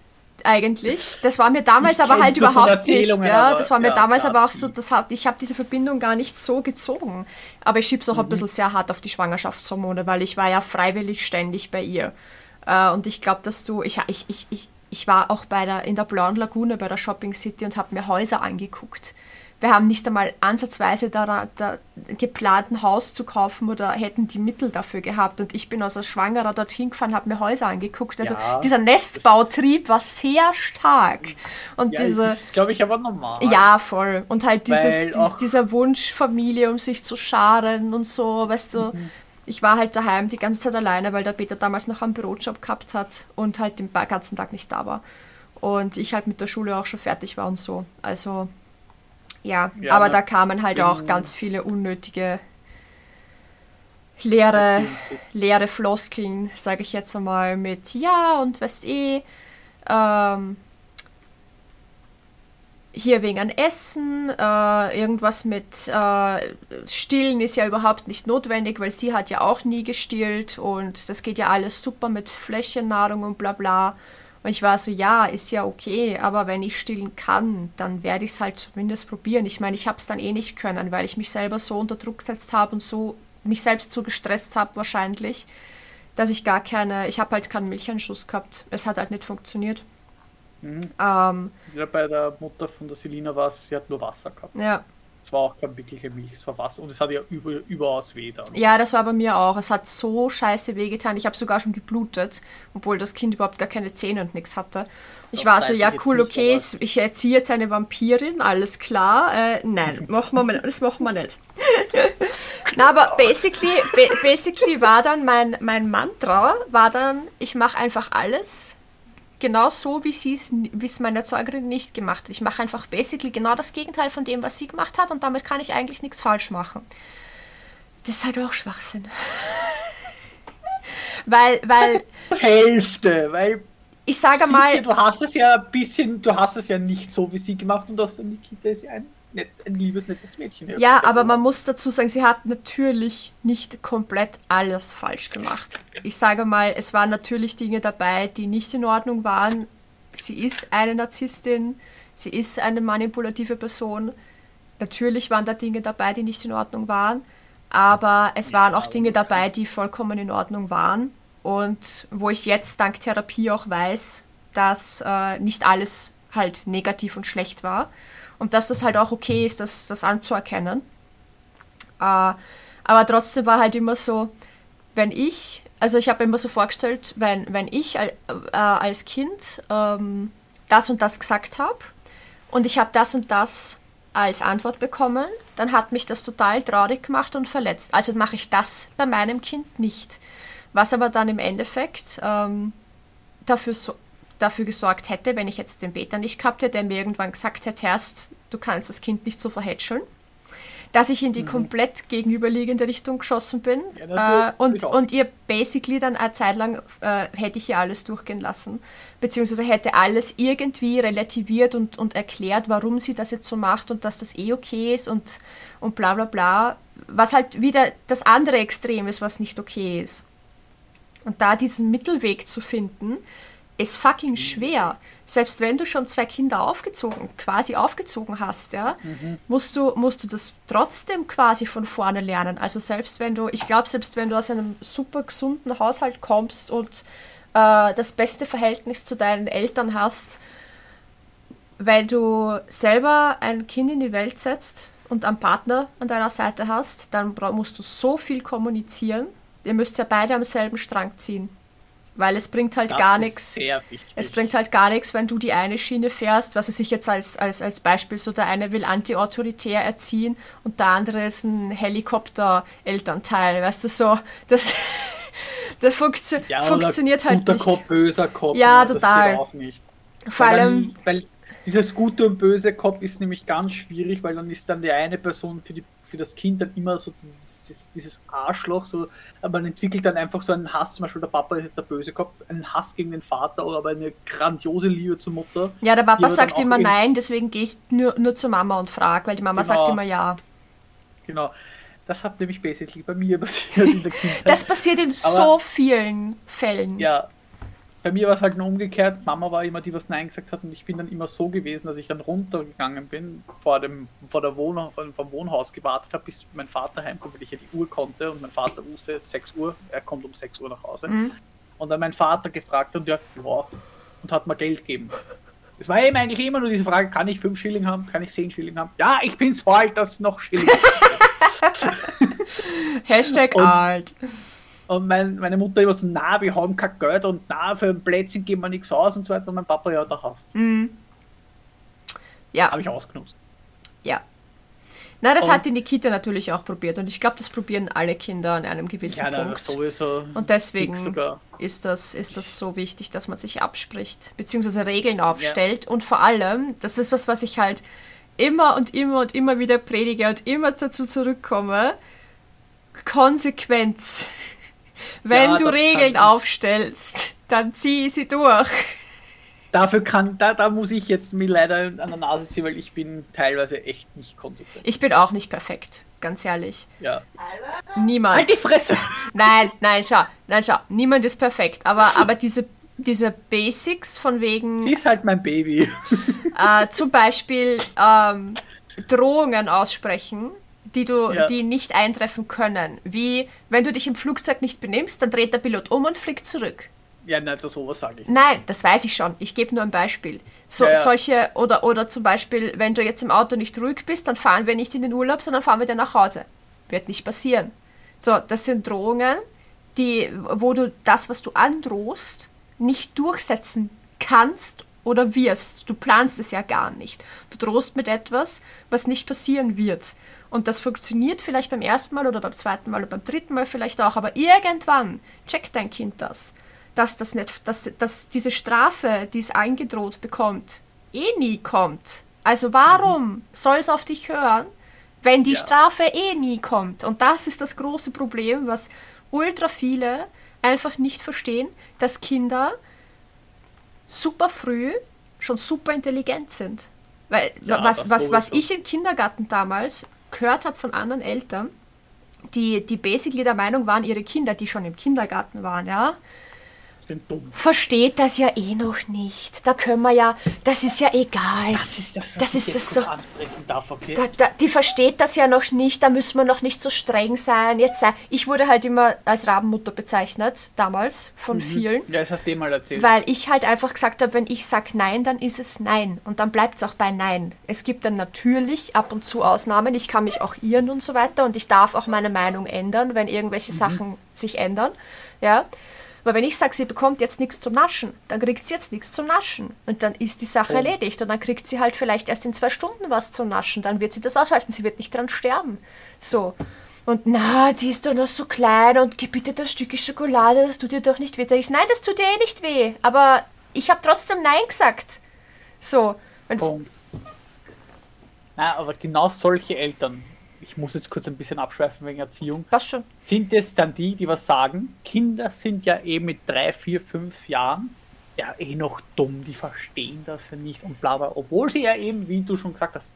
eigentlich. Das war mir damals Ich aber halt überhaupt nicht. Ja, das war mir ja, damals grad aber auch so, das hab, ich habe diese Verbindung gar nicht so gezogen. Aber ich schieb's auch Mhm. ein bisschen sehr hart auf die Schwangerschaftshormone, weil ich war ja freiwillig ständig bei ihr. Äh, und ich glaube, dass du, ich, ich, ich, ich, ich war auch bei der, in der Blauen Lagune bei der Shopping City und habe mir Häuser angeguckt. Wir haben nicht einmal ansatzweise da, da geplant, ein Haus zu kaufen oder hätten die Mittel dafür gehabt. Und ich bin also als Schwangerer dorthin gefahren, habe mir Häuser angeguckt. Also Ja, dieser Nestbautrieb war sehr stark. Und Ja, diese, das ist, glaube ich, aber normal. ja, voll. Und halt dieses, dies, dieser Wunsch, Familie um sich zu scharen und so, weißt du. Mhm. ich war halt daheim die ganze Zeit alleine, weil der Peter damals noch einen Bürojob gehabt hat und halt den ganzen Tag nicht da war. Und ich halt mit der Schule auch schon fertig war und so. Also, ja, Ja, aber ne, da kamen halt auch ganz viele unnötige leere, leere Floskeln, sage ich jetzt einmal, mit ja und weißt eh, ähm, hier wegen an Essen, äh, irgendwas mit äh, Stillen ist ja überhaupt nicht notwendig, weil sie hat ja auch nie gestillt und das geht ja alles super mit Fläschennahrung und bla bla. Und ich war so, ja, ist ja okay, aber wenn ich stillen kann, dann werde ich es halt zumindest probieren. Ich meine, ich habe es dann eh nicht können, weil ich mich selber so unter Druck gesetzt habe und so mich selbst so gestresst habe wahrscheinlich, dass ich gar keine, ich habe halt keinen Milcheinschuss gehabt. Es hat halt nicht funktioniert. Mhm. Ähm, Ja, bei der Mutter von der Selina war es, sie hat nur Wasser gehabt. ja. Es war auch keine wirkliche Milch, es war Wasser. Und es hat ja über, überaus weh dann. Ja, das war bei mir auch. Es hat so scheiße wehgetan. Ich habe sogar schon geblutet, obwohl das Kind überhaupt gar keine Zähne und nichts hatte. Ich Das war so, ja cool, nicht, okay, s- ich erziehe jetzt eine Vampirin, alles klar. Äh, nein, machen wir, das machen wir nicht. Na, aber basically, ba basically war dann mein, mein Mantra, war dann, ich mache einfach alles genau so, wie sie es, wie es meine Erzeugerin nicht gemacht hat. Ich mache einfach basically genau das Gegenteil von dem, was sie gemacht hat und damit kann ich eigentlich nichts falsch machen. Das ist halt auch Schwachsinn. weil, weil, Hälfte, weil ich sage mal, du, du hast es ja ein bisschen, du hast es ja nicht so wie sie gemacht und aus der Nikita ist ja ein, nett, ein liebes, nettes Mädchen. ja, aber man muss dazu sagen, sie hat natürlich nicht komplett alles falsch gemacht. Ich sage mal, es waren natürlich Dinge dabei, die nicht in Ordnung waren. Sie ist eine Narzisstin, sie ist eine manipulative Person. Natürlich waren da Dinge dabei, die nicht in Ordnung waren, aber es waren auch Dinge dabei, die vollkommen in Ordnung waren und wo ich jetzt dank Therapie auch weiß, dass äh, nicht alles halt negativ und schlecht war und dass das halt auch okay ist, das, das anzuerkennen. Äh, aber trotzdem war halt immer so, wenn ich, also ich habe immer so vorgestellt, wenn, wenn ich äh, als Kind ähm, das und das gesagt habe und ich habe das und das als Antwort bekommen, dann hat mich das total traurig gemacht und verletzt. Also mache ich das bei meinem Kind nicht. Was aber dann im Endeffekt ähm, dafür, so, dafür gesorgt hätte, wenn ich jetzt den Beta nicht gehabt hätte, der mir irgendwann gesagt hätte, Herst, du kannst das Kind nicht so verhätscheln, dass ich in die komplett gegenüberliegende Richtung geschossen bin Mhm. Ja, äh, und, und ihr basically dann eine Zeit lang äh, hätte ich ihr alles durchgehen lassen, beziehungsweise hätte alles irgendwie relativiert und, und erklärt, warum sie das jetzt so macht und dass das eh okay ist und, und bla bla bla, was halt wieder das andere Extrem ist, was nicht okay ist. Und da diesen Mittelweg zu finden, ist fucking schwer. Selbst wenn du schon zwei Kinder aufgezogen, quasi aufgezogen hast, ja, musst, du, musst du das trotzdem quasi von vorne lernen. Also selbst wenn du, ich glaube, selbst wenn du aus einem super gesunden Haushalt kommst und äh, das beste Verhältnis zu deinen Eltern hast, weil du selber ein Kind in die Welt setzt und einen Partner an deiner Seite hast, dann musst du so viel kommunizieren. Ihr müsst ja beide am selben Strang ziehen. Weil es bringt halt das gar nichts. Es bringt halt gar nichts, wenn du die eine Schiene fährst, was weiß ich jetzt als, als, als Beispiel, so der eine will anti-autoritär erziehen und der andere ist ein Helikopter-Elternteil, weißt du, so, das, das funktio ja, funktioniert halt guter nicht. Kopf, böser Kopf. Ja, ne, total. Das geht auch nicht. Vor weil, allem, dann, weil dieses gute und böse Kopf ist nämlich ganz schwierig, weil dann ist dann die eine Person für, die, für das Kind dann immer so dieses, dieses Arschloch, so, man entwickelt dann einfach so einen Hass, zum Beispiel der Papa ist jetzt der böse Kopf, einen Hass gegen den Vater oder aber eine grandiose Liebe zur Mutter. ja, der Papa sagt immer in- nein, deswegen gehe ich nur, nur zur Mama und frage, weil die Mama Genau. sagt immer ja. Genau. Das hat nämlich basically bei mir passiert in der Kindheit. Das passiert in Aber- so vielen Fällen. Ja, bei mir war es halt nur umgekehrt. Mama war immer die, was Nein gesagt hat, und ich bin dann immer so gewesen, dass ich dann runtergegangen bin, vor dem, vor der Wohn vom Wohnhaus gewartet habe, bis mein Vater heimkommt, weil ich ja die Uhr konnte und mein Vater wusste 6 Uhr, er kommt um 6 Uhr nach Hause. Mhm. Und dann mein Vater gefragt und ja, ja, und hat mir Geld gegeben. Es war eben eigentlich immer nur diese Frage, kann ich 5 Schilling haben, kann ich 10 Schilling haben? Ja, ich bin so alt, dass noch Schilling. Hashtag alt. Und mein, meine Mutter immer so, na, wir haben kein Geld und na, für ein Plätzchen geben wir nichts aus und so weiter. Und mein Papa, ja, da hast. Mhm. Ja. Habe ich ausgenutzt. Ja. Na, das Und- hat die Nikita natürlich auch probiert und ich glaube, das probieren alle Kinder an einem gewissen Ja, Punkt. sowieso. Und deswegen ist das, ist das so wichtig, dass man sich abspricht, beziehungsweise Regeln aufstellt. Und vor allem, das ist was, was ich halt immer und immer und immer wieder predige und immer dazu zurückkomme, Konsequenz. Wenn Ja, du Regeln aufstellst, dann zieh sie durch. Dafür kann, da, da muss ich jetzt mir leider an der Nase ziehen, weil ich bin teilweise echt nicht konsequent. Ich bin auch nicht perfekt, ganz ehrlich. Ja. Niemand. Halt die Fresse! Nein, nein, schau, nein, schau, niemand ist perfekt, aber, aber diese, diese Basics von wegen, Sie ist halt mein Baby. äh, zum Beispiel ähm, Drohungen aussprechen, die du, Ja. die nicht eintreffen können. Wie, wenn du dich im Flugzeug nicht benimmst, dann dreht der Pilot um und fliegt zurück. Ja, nein, das sowas sage ich. Nein, das weiß ich schon. Ich gebe nur ein Beispiel. So, Ja, ja. solche, oder, oder zum Beispiel, wenn du jetzt im Auto nicht ruhig bist, dann fahren wir nicht in den Urlaub, sondern fahren wir dann nach Hause. Wird nicht passieren. So, das sind Drohungen, die, wo du das, was du androhst, nicht durchsetzen kannst oder wirst. Du planst es ja gar nicht. Du drohst mit etwas, was nicht passieren wird. Und das funktioniert vielleicht beim ersten Mal oder beim zweiten Mal oder beim dritten Mal vielleicht auch, aber irgendwann checkt dein Kind das, dass das nicht, dass, dass diese Strafe, die es eingedroht bekommt, eh nie kommt. Also warum soll es auf dich hören, wenn die Ja. Strafe eh nie kommt? Und das ist das große Problem, was ultra viele einfach nicht verstehen, dass Kinder super früh schon super intelligent sind. Weil Ja, was, was, was ich im Kindergarten damals gehört habe von anderen Eltern, die, die basically der Meinung waren, ihre Kinder, die schon im Kindergarten waren, ja, Sind dumm. versteht das ja eh noch nicht. Da können wir ja, das ist ja egal. Das ist das, was Das ich ist das so- ansprechen darf, okay? Da, da, die versteht das ja noch nicht, da müssen wir noch nicht so streng sein. Jetzt sei, ich wurde halt immer als Rabenmutter bezeichnet, damals, von vielen. Ja, das hast du eh mal erzählt. Weil ich halt einfach gesagt habe, wenn ich sage Nein, dann ist es Nein. Und dann bleibt es auch bei Nein. Es gibt dann natürlich ab und zu Ausnahmen. Ich kann mich auch irren und so weiter. Und ich darf auch meine Meinung ändern, wenn irgendwelche Sachen sich ändern. Ja. Aber wenn ich sage, sie bekommt jetzt nichts zum Naschen, dann kriegt sie jetzt nichts zum Naschen. Und dann ist die Sache Oh. erledigt. Und dann kriegt sie halt vielleicht erst in zwei Stunden was zum Naschen. Dann wird sie das aushalten. Sie wird nicht dran sterben. So. Und na, die ist doch noch so klein und gib bitte das Stückchen Schokolade, das tut dir doch nicht weh. Sag ich, nein, das tut dir eh nicht weh. Aber ich habe trotzdem Nein gesagt. So. Und, Punkt. Na, aber genau solche Eltern, ich muss jetzt kurz ein bisschen abschweifen wegen Erziehung, passt schon. sind es dann die, die was sagen? Kinder sind ja eh mit drei, vier, fünf Jahren ja eh noch dumm, die verstehen das ja nicht und bla bla, obwohl sie ja eben, wie du schon gesagt hast,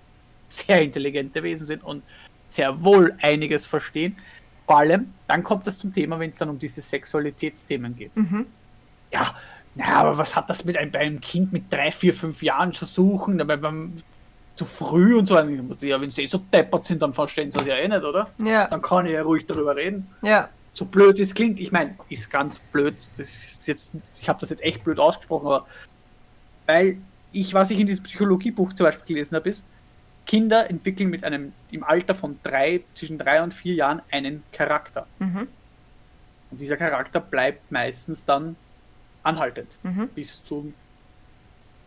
sehr intelligente Wesen sind und sehr wohl einiges verstehen. Vor allem, dann kommt das zum Thema, wenn es dann um diese Sexualitätsthemen geht. Ja, na, aber was hat das mit einem, bei einem Kind mit drei, vier, fünf Jahren zu suchen? Beim, zu früh und so. Ja, wenn sie eh so deppert sind, dann verstehen sie das ja eh nicht, oder? Ja, Dann kann ich ja ruhig darüber reden ja. so blöd es klingt, ich meine, ist ganz blöd, das ist jetzt, ich habe das jetzt echt blöd ausgesprochen, aber weil ich, was ich in diesem Psychologiebuch zum Beispiel gelesen habe, ist, Kinder entwickeln mit einem, im Alter von drei, zwischen drei und vier Jahren einen Charakter. Mhm. Und dieser Charakter bleibt meistens dann anhaltend, Mhm. bis zum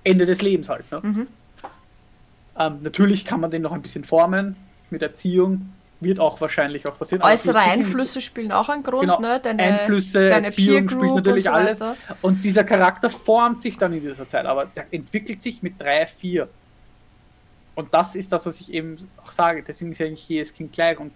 Ende des Lebens halt. Ne? Mhm. Ähm, natürlich kann man den noch ein bisschen formen mit Erziehung, wird auch wahrscheinlich auch passieren. Äußere Einflüsse spielen auch einen Grund, Genau, ne? Deine, Einflüsse, deine Erziehung spielt natürlich und so alles. Und dieser Charakter formt sich dann in dieser Zeit, aber der entwickelt sich mit drei, vier. Und das ist das, was ich eben auch sage. Deswegen ist ja nicht jedes Kind gleich. Und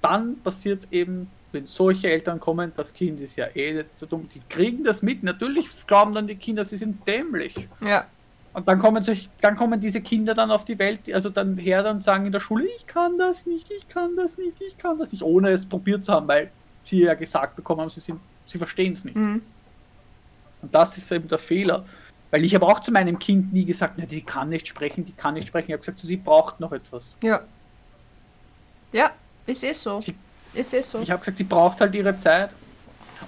dann passiert es eben, wenn solche Eltern kommen, das Kind ist ja eh nicht so dumm. Die kriegen das mit. Natürlich glauben dann die Kinder, sie sind dämlich. Ja. Und dann kommen, solch, dann kommen diese Kinder dann auf die Welt, also dann her und sagen in der Schule, ich kann das nicht, ich kann das nicht, ich kann das nicht, ohne es probiert zu haben, weil sie ja gesagt bekommen haben, sie, sind, sie verstehen es nicht. Mhm. Und das ist eben der Fehler. Weil ich habe auch zu meinem Kind nie gesagt, na, die kann nicht sprechen, die kann nicht sprechen. Ich habe gesagt, so, sie braucht noch etwas. Ja. Ja, ist eh so. Sie- Ist eh so. Ich habe gesagt, sie braucht halt ihre Zeit.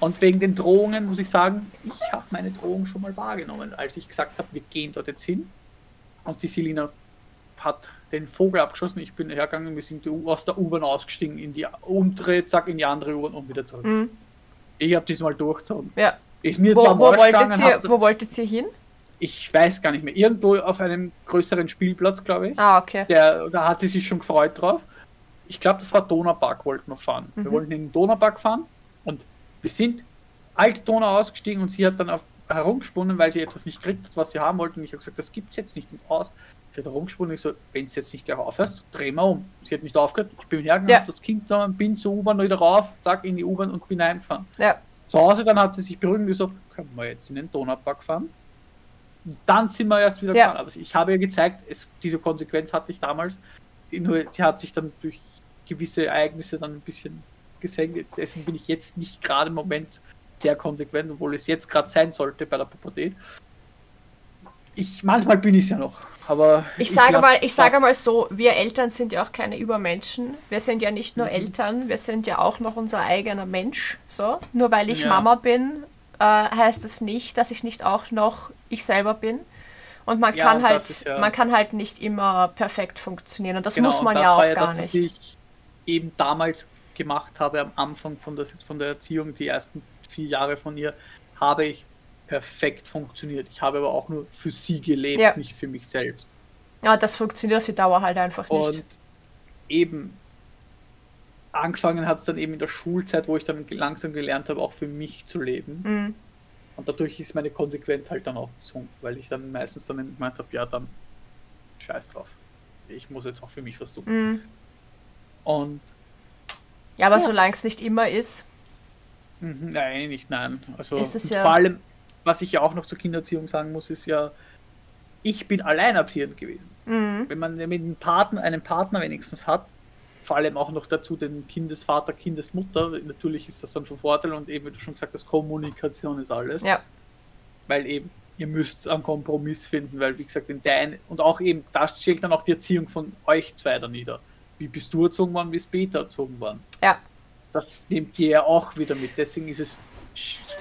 Und wegen den Drohungen muss ich sagen, ich habe meine Drohung schon mal wahrgenommen, als ich gesagt habe, wir gehen dort jetzt hin. Und die Selina hat den Vogel abgeschossen. Ich bin hergegangen, wir sind aus der U-Bahn ausgestiegen, in die untere, zack, in die andere U-Bahn und wieder zurück. Mhm. Ich habe diesmal durchgezogen. Ja. Ist mir Wo, zwar wo, wolltet ihr, wo wolltet ihr hin? ich weiß gar nicht mehr, irgendwo auf einem größeren Spielplatz, glaube ich. Ah, okay. Der, da hat sie sich schon gefreut drauf. ich glaube, das war Donaupark, wollten wir fahren. Wir Mhm. wollten in den Donaupark fahren wir sind alte Donau ausgestiegen und sie hat dann auf, herumgesponnen, weil sie etwas nicht kriegt, was sie haben wollte. Und ich habe gesagt, das gibt's jetzt nicht aus. Sie hat herumgesponnen und ich so, wenn es jetzt nicht gleich aufhörst, dreh mal um. Sie hat nicht aufgehört, ich bin hergegangen, Ja. das Kind genommen, bin zur U-Bahn wieder rauf, zack, in die U-Bahn und bin eingefahren. Ja. Zu Hause dann hat sie sich beruhigt und gesagt, können wir jetzt in den Donaupark fahren? Und dann sind wir erst wieder Ja. gefahren. Aber ich habe ihr gezeigt, es, diese Konsequenz hatte ich damals. Nur sie hat sich dann durch gewisse Ereignisse dann ein bisschen gesenkt. Jetzt, deswegen bin ich jetzt nicht gerade im Moment sehr konsequent, obwohl es jetzt gerade sein sollte bei der Pubertät. Ich, manchmal bin ich es ja noch, aber Ich sage lass- mal, ich sage mal so, wir Eltern sind ja auch keine Übermenschen. Wir sind ja nicht nur Eltern, wir sind ja auch noch unser eigener Mensch. So, nur weil ich Ja. Mama bin, äh, heißt es nicht, dass ich nicht auch noch ich selber bin. Und man Ja, kann und halt, das ist ja- man kann halt nicht immer perfekt funktionieren. Und das Genau, muss und man das ja auch war gar das, nicht. Was ich eben damals gemacht habe am Anfang von der, von der Erziehung, die ersten vier Jahre von ihr, habe ich perfekt funktioniert. Ich habe aber auch nur für sie gelebt, Ja. nicht für mich selbst. Ja, das funktioniert auf die Dauer halt einfach nicht. Und eben angefangen hat es dann eben in der Schulzeit, wo ich dann langsam gelernt habe, auch für mich zu leben. Mhm. Und dadurch ist meine Konsequenz halt dann auch gesunken, weil ich dann meistens dann gemeint habe, ja, dann scheiß drauf. Ich muss jetzt auch für mich was tun. Mhm. Und Ja, aber Ja. solange es nicht immer ist, Mhm, Nein, nicht nein. Also Ist es ja- vor allem, was ich ja auch noch zur Kindererziehung sagen muss, ist ja, ich bin alleinerziehend gewesen. mhm. Wenn man mit einem Partner, einen Partner wenigstens hat, vor allem auch noch dazu den Kindesvater, Kindesmutter, natürlich ist das dann von Vorteil und eben, wie du schon gesagt hast, Kommunikation ist alles. ja, Weil eben, ihr müsst einen Kompromiss finden, weil wie gesagt, in dein, und auch eben, da stellt dann auch die Erziehung von euch zwei da nieder. Wie bist du erzogen worden, wie ist Peter erzogen worden? ja, das nehmt ihr ja auch wieder mit. Deswegen ist es,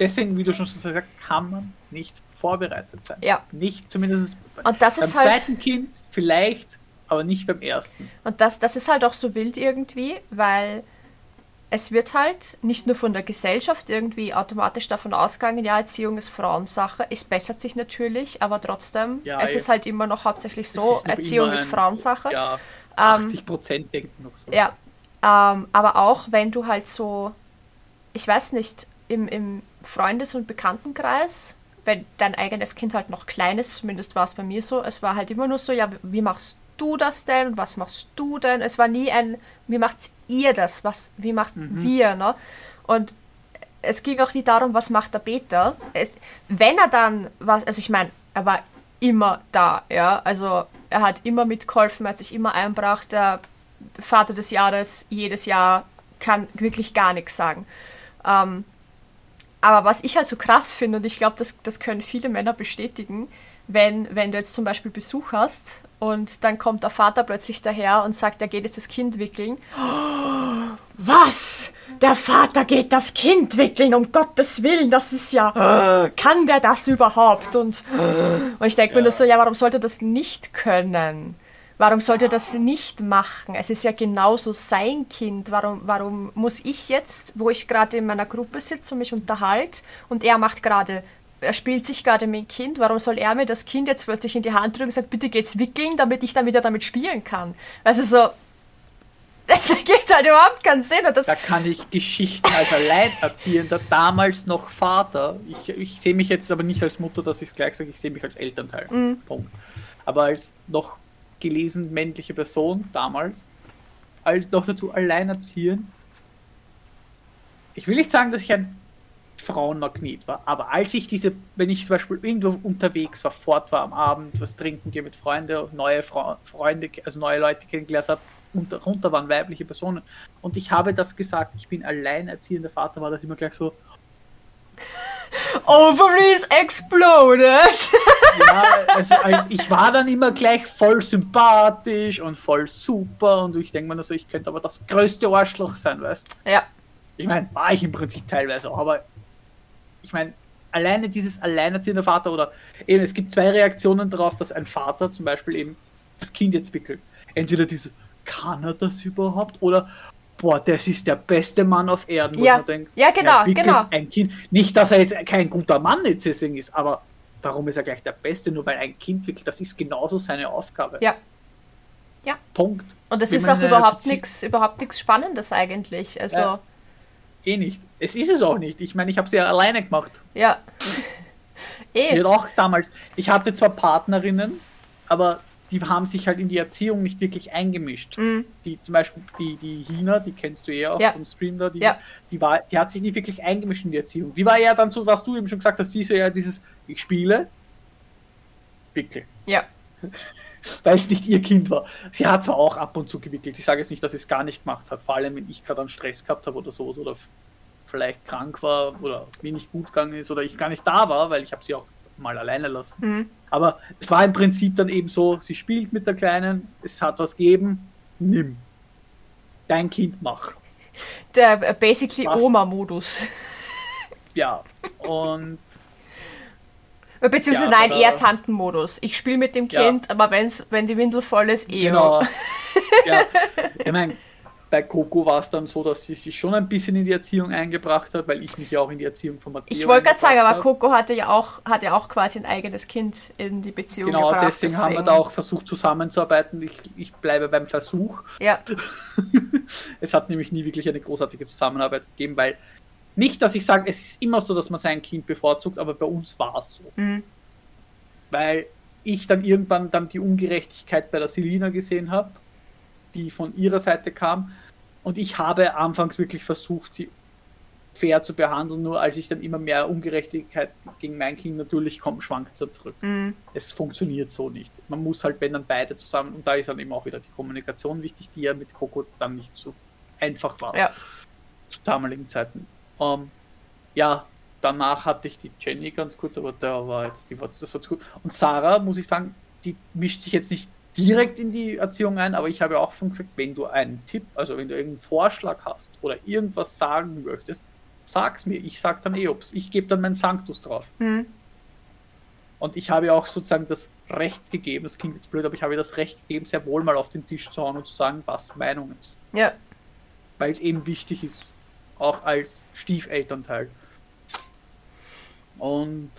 deswegen, wie du schon gesagt hast, kann man nicht vorbereitet sein. ja. Nicht zumindest Und das beim ist halt. zweiten Kind vielleicht, aber nicht beim ersten. Und das, das ist halt auch so wild irgendwie, weil es wird halt nicht nur von der Gesellschaft irgendwie automatisch davon ausgegangen, ja, Erziehung ist Frauensache. Es bessert sich natürlich, aber trotzdem, Ja, es eh. ist halt immer noch hauptsächlich so, ist Erziehung ist ein- Frauensache. Ja, Ähm, 80 Prozent denken noch so. Ja, ähm, aber auch wenn du halt so, ich weiß nicht, im, im Freundes- und Bekanntenkreis, wenn dein eigenes Kind halt noch klein ist, zumindest war es bei mir so, es war halt immer nur so, ja, wie machst du das denn und was machst du denn? Es war nie ein, wie macht ihr das? Was, wie macht wir, ne? Und es ging auch nicht darum, was macht der Peter. Es, wenn er dann, was, also ich meine, er war immer da, ja, also er hat immer mitgeholfen, er hat sich immer einbracht, der Vater des Jahres jedes Jahr kann wirklich gar nichts sagen. Ähm, aber was ich halt so krass finde, und ich glaube, das, das können viele Männer bestätigen, wenn, wenn du jetzt zum Beispiel Besuch hast und dann kommt der Vater plötzlich daher und sagt, er geht jetzt das Kind wickeln. Was? Der Vater geht das Kind wickeln, um Gottes Willen, das ist ja, kann der das überhaupt? Und, und ich denke mir nur so, ja, warum sollte er das nicht können? Warum sollte er das nicht machen? Es ist ja genauso sein Kind. Warum, warum muss ich jetzt, wo ich gerade in meiner Gruppe sitze und mich unterhalte und er macht gerade, er spielt sich gerade mit dem Kind, warum soll er mir das Kind jetzt plötzlich in die Hand drücken und sagt, bitte geht's wickeln, damit ich dann wieder damit spielen kann? Also so, das ergibt halt überhaupt keinen Sinn. Da kann ich Geschichten als Alleinerziehender, damals noch Vater, ich, ich sehe mich jetzt aber nicht als Mutter, dass ich es gleich sage, ich sehe mich als Elternteil. Mhm. Punkt. Aber als noch gelesen männliche Person damals, als noch dazu alleinerziehend. Ich will nicht sagen, dass ich ein Frauenmagnet war, aber als ich diese, wenn ich zum Beispiel irgendwo unterwegs war, fort war am Abend, was trinken gehe mit Freunden, neue Frau, Freunde, also neue Leute kennengelernt habe, und darunter waren weibliche Personen. Und ich habe das gesagt, ich bin alleinerziehender Vater, war das immer gleich so, Ovaries exploded. ja, also, also ich war dann immer gleich voll sympathisch und voll super und ich denke mir nur so, ich könnte aber das größte Arschloch sein, weißt ja, Ich meine, war ich im Prinzip teilweise auch, aber ich meine, alleine dieses alleinerziehende Vater oder eben, es gibt zwei Reaktionen darauf, dass ein Vater zum Beispiel eben das Kind jetzt wickelt. Entweder diese, kann er das überhaupt? Oder, boah, das ist der beste Mann auf Erden. wo Ja. man denkt, Ja, genau, genau. Ein kind. Nicht, dass er jetzt kein guter Mann jetzt deswegen ist, aber warum ist er gleich der Beste? Nur weil ein Kind wickelt, das ist genauso seine Aufgabe. ja. Ja. Punkt. Und es ist auch eine überhaupt nichts überhaupt nichts Spannendes eigentlich. Also, Ja. Eh nicht. Es ist es auch nicht. Ich meine, ich habe es ja alleine gemacht. ja. Eh. auch damals. Ich hatte zwar Partnerinnen, aber die haben sich halt in die Erziehung nicht wirklich eingemischt. Mhm. Die zum Beispiel die, die Hina, die kennst du eh auch Ja. vom Stream da, die, Ja. die war, die hat sich nicht wirklich eingemischt in die Erziehung. Die war ja dann so, was du eben schon gesagt hast, sie ist ja dieses, ich spiele, wickel. Ja. Weil es nicht ihr Kind war. Sie hat zwar auch ab und zu gewickelt. Ich sage jetzt nicht, dass sie es gar nicht gemacht hat, vor allem wenn ich gerade einen Stress gehabt habe oder so oder vielleicht krank war oder mir nicht gut gegangen ist oder ich gar nicht da war, weil ich habe sie auch mal alleine lassen. Mhm. Aber es war im Prinzip dann eben so, sie spielt mit der Kleinen, es hat was gegeben, nimm. Dein Kind mach. Der äh, basically? Oma-Modus. Ja. Und Beziehungsweise Ja, nein, aber- eher Tantenmodus. Ich spiele mit dem Ja. Kind, aber wenn's, wenn die Windel voll ist, eh. genau. ja. Ich meine, bei Coco war es dann so, dass sie sich schon ein bisschen in die Erziehung eingebracht hat, weil ich mich ja auch in die Erziehung von Matteo Ich wollte gerade sagen, aber. Coco hatte ja auch, hat ja auch quasi ein eigenes Kind in die Beziehung Genau, gebracht. deswegen, haben wir da auch versucht zusammenzuarbeiten. Ich, ich bleibe beim Versuch. Ja, Es hat nämlich nie wirklich eine großartige Zusammenarbeit gegeben, weil nicht, dass ich sage, es ist immer so, dass man sein Kind bevorzugt, aber bei uns war es so. Mhm. Weil ich dann irgendwann dann die Ungerechtigkeit bei der Selina gesehen habe, die von ihrer Seite kam. Und ich habe anfangs wirklich versucht, sie fair zu behandeln, nur als ich dann immer mehr Ungerechtigkeit gegen mein Kind natürlich kommt, schwankt es zurück. Mhm. Es funktioniert so nicht. Man muss halt, wenn dann beide zusammen, und da ist dann eben auch wieder die Kommunikation wichtig, die ja mit Coco dann nicht so einfach war ja. zu damaligen Zeiten. Ähm, ja, danach hatte ich die Jenny ganz kurz, aber da war jetzt die war, das war zu gut. Und Sarah, muss ich sagen, die mischt sich jetzt nicht direkt in die Erziehung ein, aber ich habe auch schon gesagt, wenn du einen Tipp, also wenn du irgendeinen Vorschlag hast oder irgendwas sagen möchtest, sag's mir. Ich sag dann eh, ob's. Ich gebe dann mein Sanctus drauf. Mhm. Und ich habe auch sozusagen das Recht gegeben, das klingt jetzt blöd, aber ich habe das Recht gegeben, sehr wohl mal auf den Tisch zu hauen und zu sagen, was Meinung ist. Ja. Weil es eben wichtig ist, auch als Stiefelternteil. Und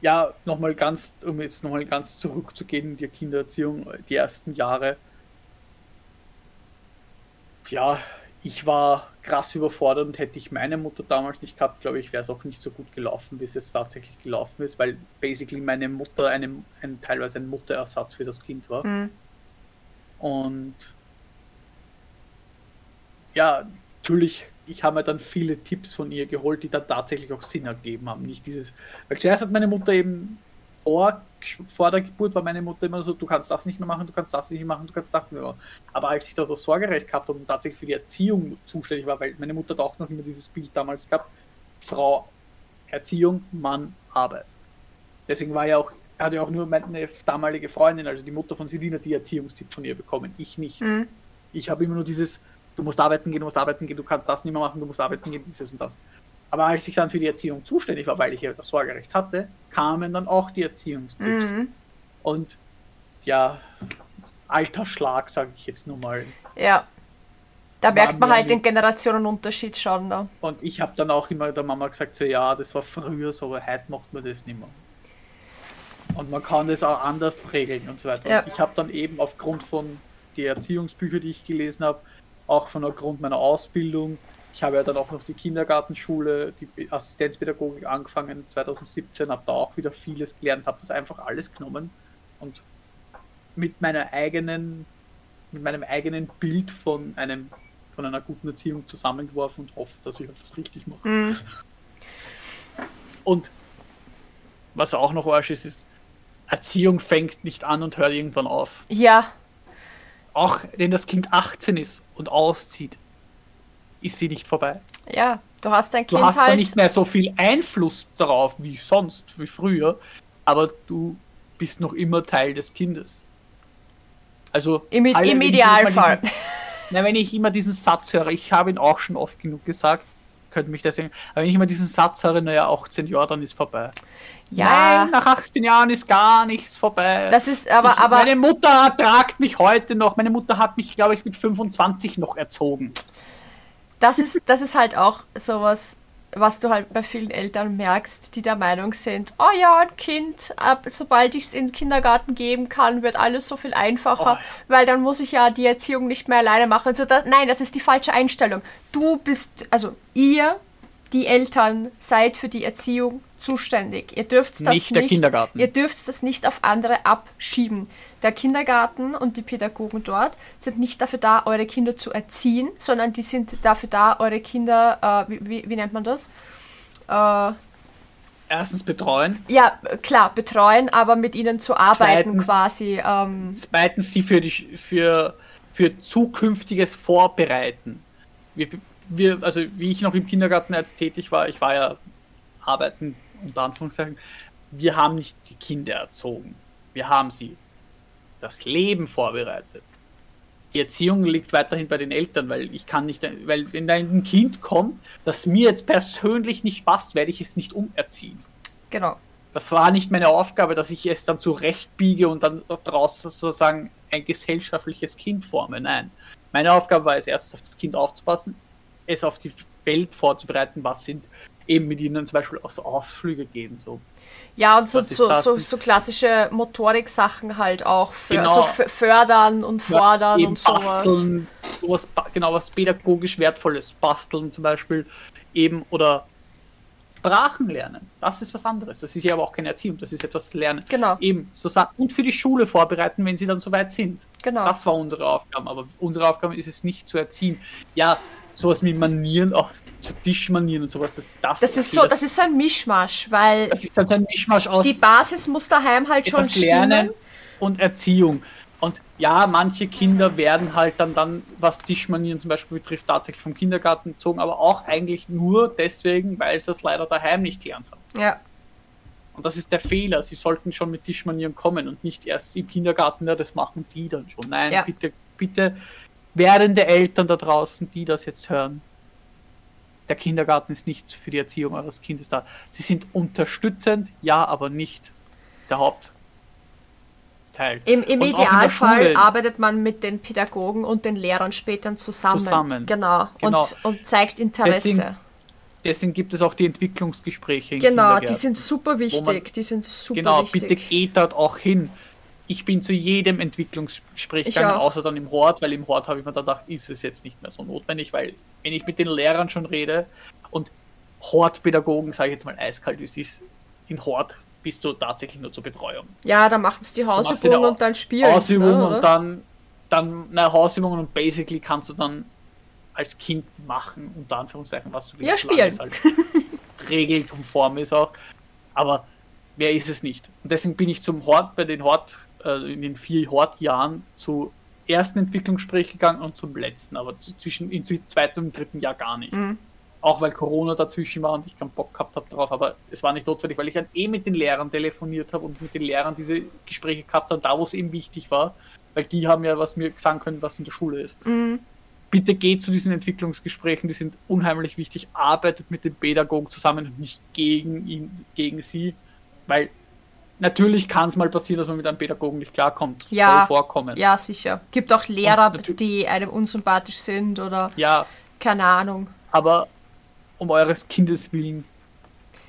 ja, nochmal ganz, um jetzt nochmal ganz zurückzugehen in die Kindererziehung, die ersten Jahre. Ja, ich war krass überfordert und hätte ich meine Mutter damals nicht gehabt, glaube ich, wäre es auch nicht so gut gelaufen, wie es jetzt tatsächlich gelaufen ist, weil basically meine Mutter eine, ein, teilweise ein Mutterersatz für das Kind war. Mhm. Und ja, natürlich, ich habe mir dann viele Tipps von ihr geholt, die dann tatsächlich auch Sinn ergeben haben. Nicht dieses, weil zuerst hat meine Mutter eben vor, vor der Geburt war meine Mutter immer so, du kannst das nicht mehr machen, du kannst das nicht mehr machen, du kannst das nicht mehr machen. Aber als ich da das Sorgerecht gehabt habe und tatsächlich für die Erziehung zuständig war, weil meine Mutter hat auch noch immer dieses Bild damals gehabt, Frau Erziehung, Mann Arbeit. Deswegen war ja auch, hatte ja auch nur meine damalige Freundin, also die Mutter von Selina, die Erziehungstipp von ihr bekommen. Ich nicht. Mhm. Ich habe immer nur dieses, du musst arbeiten gehen, du musst arbeiten gehen, du kannst das nicht mehr machen, du musst arbeiten gehen, dieses und das. Aber als ich dann für die Erziehung zuständig war, weil ich ja das Sorgerecht hatte, kamen dann auch die Erziehungstipps. Mhm. Und ja, alter Schlag, sage ich jetzt nur mal. Ja. Da merkt man halt den Generationenunterschied schon. Ne? Und ich habe dann auch immer der Mama gesagt, so ja, das war früher so, aber heute macht man das nicht mehr. Und man kann das auch anders regeln und so weiter. Ja. Und ich habe dann eben aufgrund von die Erziehungsbücher, die ich gelesen habe, auch von aufgrund meiner Ausbildung, ich habe ja dann auch noch die Kindergartenschule, die Assistenzpädagogik angefangen 2017, habe da auch wieder vieles gelernt, habe das einfach alles genommen und mit meiner eigenen, mit meinem eigenen Bild von einem von einer guten Erziehung zusammengeworfen und hoffe, dass ich etwas richtig mache. Mhm. Und was auch noch Arsch ist, ist, Erziehung fängt nicht an und hört irgendwann auf. Ja, Auch wenn das Kind 18 ist und auszieht, ist sie nicht vorbei. ja. Du hast dein Du Kind hast zwar halt. nicht mehr so viel Einfluss darauf wie sonst, wie früher, aber du bist noch immer Teil des Kindes. Also Im, alle, im Idealfall. Na, wenn ich immer diesen Satz höre, ich habe ihn auch schon oft genug gesagt, könnte mich deswegen, aber wenn ich immer diesen Satz höre, naja, 18 Jahre, dann ist vorbei. Ja, Nein, nach 18 Jahren ist gar nichts vorbei. das ist aber, ich, aber meine Mutter ertragt mich heute noch. Meine Mutter hat mich, glaube ich, mit 25 noch erzogen. das ist, das ist halt auch sowas, was du halt bei vielen Eltern merkst, die der Meinung sind, oh ja, ein Kind, ab, sobald ich es in den Kindergarten geben kann, wird alles so viel einfacher, Oh. weil dann muss ich ja die Erziehung nicht mehr alleine machen. So, da, nein, das ist die falsche Einstellung. Du bist, also ihr, die Eltern, seid für die Erziehung zuständig. Ihr dürft das Nicht Kindergarten. Ihr dürft das nicht auf andere abschieben. Der Kindergarten und die Pädagogen dort sind nicht dafür da, eure Kinder zu erziehen, sondern die sind dafür da, eure Kinder, äh, wie, wie, wie nennt man das? Äh, Erstens betreuen, ja, klar, betreuen, aber mit ihnen zu arbeiten Zweitens- quasi. Ähm, zweitens sie für, die, für, für zukünftiges Vorbereiten. Wir, wir, also wie ich noch im Kindergarten als tätig war, ich war ja arbeiten, unter Anführungszeichen, wir haben nicht die Kinder erzogen. Wir haben sie das Leben vorbereitet. Die Erziehung liegt weiterhin bei den Eltern, weil ich kann nicht, weil wenn da ein Kind kommt, das mir jetzt persönlich nicht passt, werde ich es nicht umerziehen. genau. Das war nicht meine Aufgabe, dass ich es dann zurechtbiege und dann daraus sozusagen ein gesellschaftliches Kind forme. Nein. Meine Aufgabe war es, erstens auf das Kind aufzupassen, es auf die Welt vorzubereiten, was sind eben mit ihnen zum Beispiel auch so Ausflüge geben. So. Ja, und so, so, so, so klassische Motorik-Sachen halt auch für, Genau. also fördern und fordern eben und sowas. Basteln, sowas, genau, was pädagogisch Wertvolles, basteln zum Beispiel, eben, oder Sprachen lernen. Das ist was anderes. Das ist ja aber auch keine Erziehung, das ist etwas Lernen. Genau. Eben, so und für die Schule vorbereiten, wenn sie dann soweit sind. Genau. Das war unsere Aufgabe, aber unsere Aufgabe ist es nicht zu erziehen. Ja, sowas wie Manieren, auch zu Tischmanieren und sowas, das, das, Das ist so, das ist so ein Mischmasch, weil das ist dann so ein Mischmasch aus die Basis muss daheim halt schon stimmen. Lernen und Erziehung. Und ja, manche Kinder werden halt dann, dann, was Tischmanieren zum Beispiel betrifft, tatsächlich vom Kindergarten gezogen, aber auch eigentlich nur deswegen, weil sie es leider daheim nicht gelernt haben. Ja, Und das ist der Fehler. Sie sollten schon mit Tischmanieren kommen und nicht erst im Kindergarten, ja, das machen die dann schon. Nein, Ja. bitte, bitte, werdende Eltern da draußen, die das jetzt hören. Der Kindergarten ist nicht für die Erziehung eures Kindes da. Sie sind unterstützend, ja, aber nicht der Hauptteil. Im, im Idealfall Schule. arbeitet man mit den Pädagogen und den Lehrern später zusammen. Zusammen. Genau. Genau. Und, und zeigt Interesse. Deswegen Deswegen gibt es auch die Entwicklungsgespräche. genau, die sind super wichtig. man- die sind super Genau, wichtig. bitte geht dort auch hin. Ich bin zu jedem Entwicklungsgespräch gegangen, außer dann im Hort, weil im Hort habe ich mir gedacht, ist es jetzt nicht mehr so notwendig, weil wenn ich mit den Lehrern schon rede und Hortpädagogen, sage ich jetzt mal eiskalt, es ist, in Hort bist du tatsächlich nur zur Betreuung. Ja, da machen sie die Hausübungen und dann spielen sie. Ausübungen Ne, und dann, dann na, Hausübungen und basically kannst du dann als Kind machen, unter Anführungszeichen, was du Ja, willst, solange spielen. es halt regelkonform ist auch. Aber wer ist es nicht? Und deswegen bin ich zum Hort, bei den Hort, äh, in den vier Hortjahren zu ersten Entwicklungsgespräch gegangen und zum letzten, aber zwischen im zweiten und dritten Jahr gar nicht. Mhm. Auch weil Corona dazwischen war und ich keinen Bock gehabt habe drauf, aber es war nicht notwendig, weil ich dann eh mit den Lehrern telefoniert habe und mit den Lehrern diese Gespräche gehabt habe, da wo es eben wichtig war, weil die haben ja was mir sagen können, was in der Schule ist. Mhm. Bitte geht zu diesen Entwicklungsgesprächen, die sind unheimlich wichtig, arbeitet mit den Pädagogen zusammen und nicht gegen ihn, gegen sie, weil natürlich kann es mal passieren, dass man mit einem Pädagogen nicht klarkommt. Ja. Soll vorkommen. Ja, sicher. Gibt auch Lehrer, die einem unsympathisch sind oder ja, keine Ahnung. aber um eures Kindes willen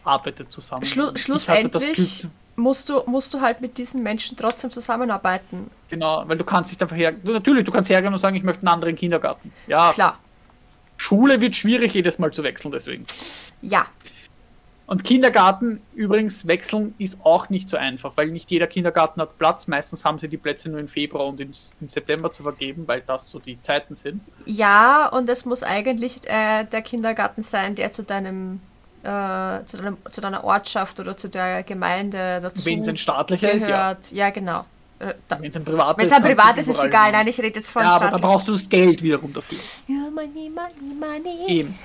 arbeitet zusammen. Schlu schlussendlich musst du, musst du halt mit diesen Menschen trotzdem zusammenarbeiten. Genau, weil du kannst nicht einfach her. Du, natürlich, du kannst hergehen und sagen, ich möchte einen anderen Kindergarten. Ja, Klar. Schule wird schwierig, jedes Mal zu wechseln, deswegen. Ja. Und Kindergarten übrigens wechseln ist auch nicht so einfach, weil nicht jeder Kindergarten hat Platz. Meistens haben sie die Plätze nur im Februar und im, im September zu vergeben, weil das so die Zeiten sind. Ja, und es muss eigentlich äh, der Kindergarten sein, der zu deinem, äh, zu, deinem zu deiner Ortschaft oder zu der Gemeinde dazu Wenn es ein staatlicher ist, ja. gehört. Ja, genau. Äh, Wenn es ein privates Wenn es ein privates ist, egal. Nein, ich rede jetzt von Ja, aber da staatlich. brauchst du das Geld wiederum dafür. Ja, money, money, money. Eben.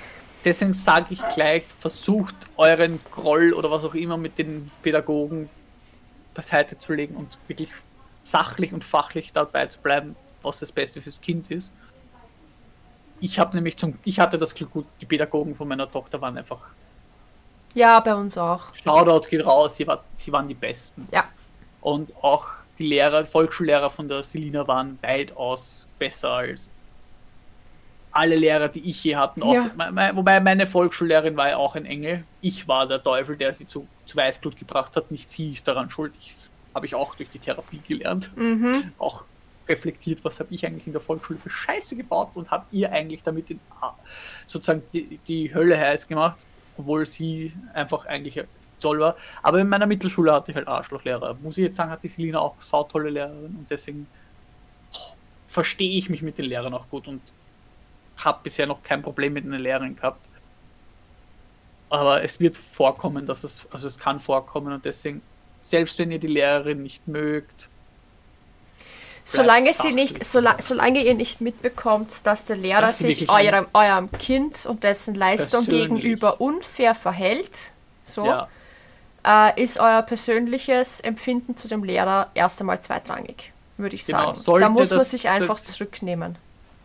Deswegen sage ich gleich, versucht euren Groll oder was auch immer mit den Pädagogen beiseite zu legen und wirklich sachlich und fachlich dabei zu bleiben, was das Beste fürs Kind ist. Ich habe nämlich zum, ich hatte das Glück, gut, die Pädagogen von meiner Tochter waren einfach, Ja, bei uns auch. Shoutout geht raus, sie, war, sie waren die Besten. Ja. Und auch die Lehrer, Volksschullehrer von der Selina waren weitaus besser als alle Lehrer, die ich je hatte, Ja. außer- wobei meine Volksschullehrerin war ja auch ein Engel. Ich war der Teufel, der sie zu, zu Weißglut gebracht hat. Nicht sie ist daran schuld. Das habe ich auch durch die Therapie gelernt. Mhm. Auch reflektiert, was habe ich eigentlich in der Volksschule für Scheiße gebaut und habe ihr eigentlich damit den, sozusagen die, die Hölle heiß gemacht, obwohl sie einfach eigentlich toll war. Aber in meiner Mittelschule hatte ich halt Arschlochlehrer. Muss ich jetzt sagen, hat die Selina auch sautolle Lehrerin und deswegen oh, verstehe ich mich mit den Lehrern auch gut und habe bisher noch kein Problem mit einer Lehrerin gehabt. Aber es wird vorkommen, dass es, also es kann vorkommen und deswegen, selbst wenn ihr die Lehrerin nicht mögt, Solange sie nicht, sola solange ihr nicht mitbekommt, dass der Lehrer Dass sich eurem, eurem Kind und dessen Leistung gegenüber unfair verhält, so, ja, äh, ist euer persönliches Empfinden zu dem Lehrer erst einmal zweitrangig, würde ich Genau, sagen. sollte Da muss man sich einfach zurücknehmen.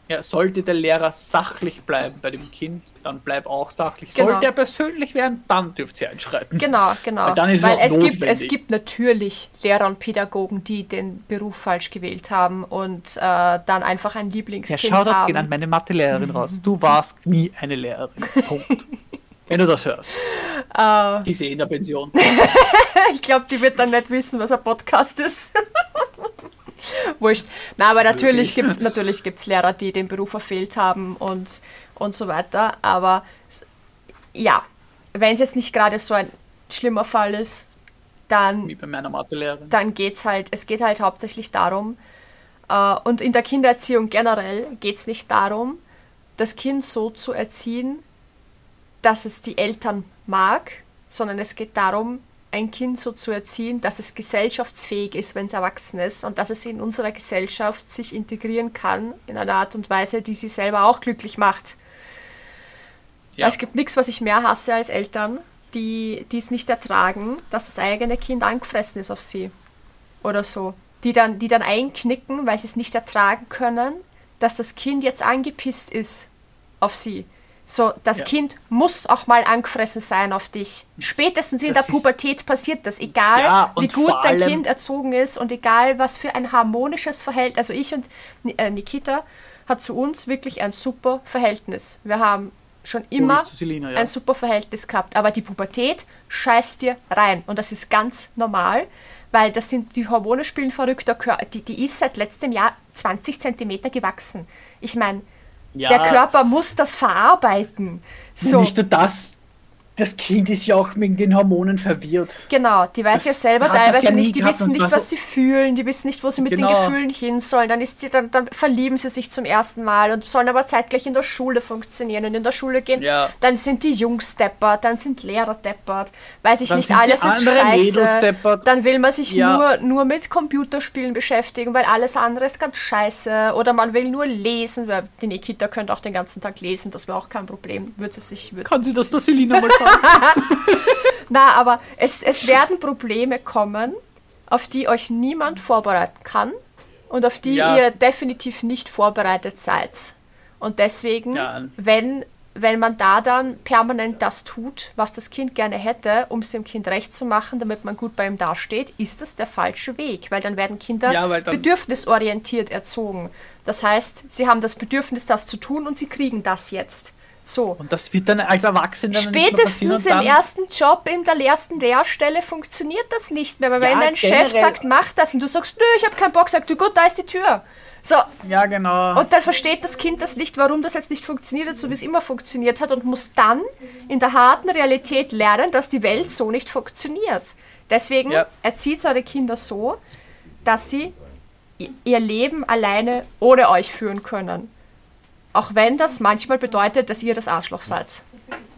Ja, sollte der Lehrer sachlich bleiben bei dem Kind, dann bleib auch sachlich. Genau. Sollte er persönlich werden, dann dürft ihr einschreiten. Genau, genau. Weil dann ist es Weil auch es gibt, es gibt natürlich Lehrer und Pädagogen, die den Beruf falsch gewählt haben und äh, dann einfach ein Ja, Lieblingskind Shoutout haben. geht an meine Mathelehrerin raus. Du warst nie eine Lehrerin. Punkt. Wenn du das hörst. Äh, Die ist eh in der Pension. ich glaube, die wird dann nicht wissen, was ein Podcast ist. Wurscht. Na, aber natürlich gibt es natürlich gibt's Lehrer, die den Beruf verfehlt haben und, und so weiter. Aber ja, wenn es jetzt nicht gerade so ein schlimmer Fall ist, dann Wie bei meiner Mathelehrerin. dann geht's halt, es geht halt hauptsächlich darum, äh, und in der Kindererziehung generell geht es nicht darum, das Kind so zu erziehen, dass es die Eltern mag, sondern es geht darum, ein Kind so zu erziehen, dass es gesellschaftsfähig ist, wenn es erwachsen ist und dass es in unserer Gesellschaft sich integrieren kann in einer Art und Weise, die sie selber auch glücklich macht. Ja. Es gibt nichts, was ich mehr hasse als Eltern, die die es nicht ertragen, dass das eigene Kind angefressen ist auf sie. Oder so. Die dann, die dann einknicken, weil sie es nicht ertragen können, dass das Kind jetzt angepisst ist auf sie. So, das Ja. Kind muss auch mal angefressen sein auf dich. Spätestens in Das der Pubertät passiert das. Egal, Ja, wie gut dein Kind erzogen ist und egal, was für ein harmonisches Verhältnis. Also ich und äh, Nikita hat zu uns wirklich ein super Verhältnis. Wir haben schon immer Selina, ja. ein super Verhältnis gehabt. Aber die Pubertät scheißt dir rein. Und das ist ganz normal, weil das sind die Hormone spielen verrückt. Der Kör- Die, die ist seit letztem Jahr 20 Zentimeter gewachsen. Ich meine, Ja, der Körper muss das verarbeiten. So, Nicht nur das, das Kind ist ja auch wegen den Hormonen verwirrt. genau, die weiß Das ja selber teilweise ja nicht, die wissen nicht, was so- sie fühlen, die wissen nicht, wo sie mit den Genau. Gefühlen hin sollen. Dann, ist sie, dann, dann verlieben sie sich zum ersten Mal und sollen aber zeitgleich in der Schule funktionieren und in der Schule gehen. Ja. Dann sind die Jungs deppert, dann sind Lehrer deppert, weiß ich Dann nicht, sind die alles ist scheiße. deppert. Dann will man sich Ja. nur, nur mit Computerspielen beschäftigen, weil alles andere ist ganz scheiße. Oder man will nur lesen, weil die Nikita könnte auch den ganzen Tag lesen, das wäre auch kein Problem. Würde sie sich, würde Kann sie das der Selina mal sagen? na, aber es, es werden Probleme kommen, auf die euch niemand vorbereiten kann und auf die Ja. ihr definitiv nicht vorbereitet seid. Und deswegen, Ja. wenn, wenn man da dann permanent das tut, was das Kind gerne hätte, um es dem Kind recht zu machen, damit man gut bei ihm dasteht, ist das der falsche Weg, weil dann werden Kinder Ja, dann- bedürfnisorientiert erzogen. Das heißt, sie haben das Bedürfnis, das zu tun und sie kriegen das jetzt. So. Und das wird dann als Erwachsener Spätestens im ersten Job, in der ersten Lehrstelle funktioniert das nicht mehr. Weil Ja, wenn dein Chef sagt, mach das und du sagst, nö, ich habe keinen Bock, sagt du, gut, da ist die Tür. So, Ja, genau. und dann versteht das Kind das nicht, warum das jetzt nicht funktioniert hat, so wie es immer funktioniert hat und muss dann in der harten Realität lernen, dass die Welt so nicht funktioniert. Deswegen Ja. erzieht eure Kinder so, dass sie ihr Leben alleine ohne euch führen können. Auch wenn das manchmal bedeutet, dass ihr das Arschloch seid.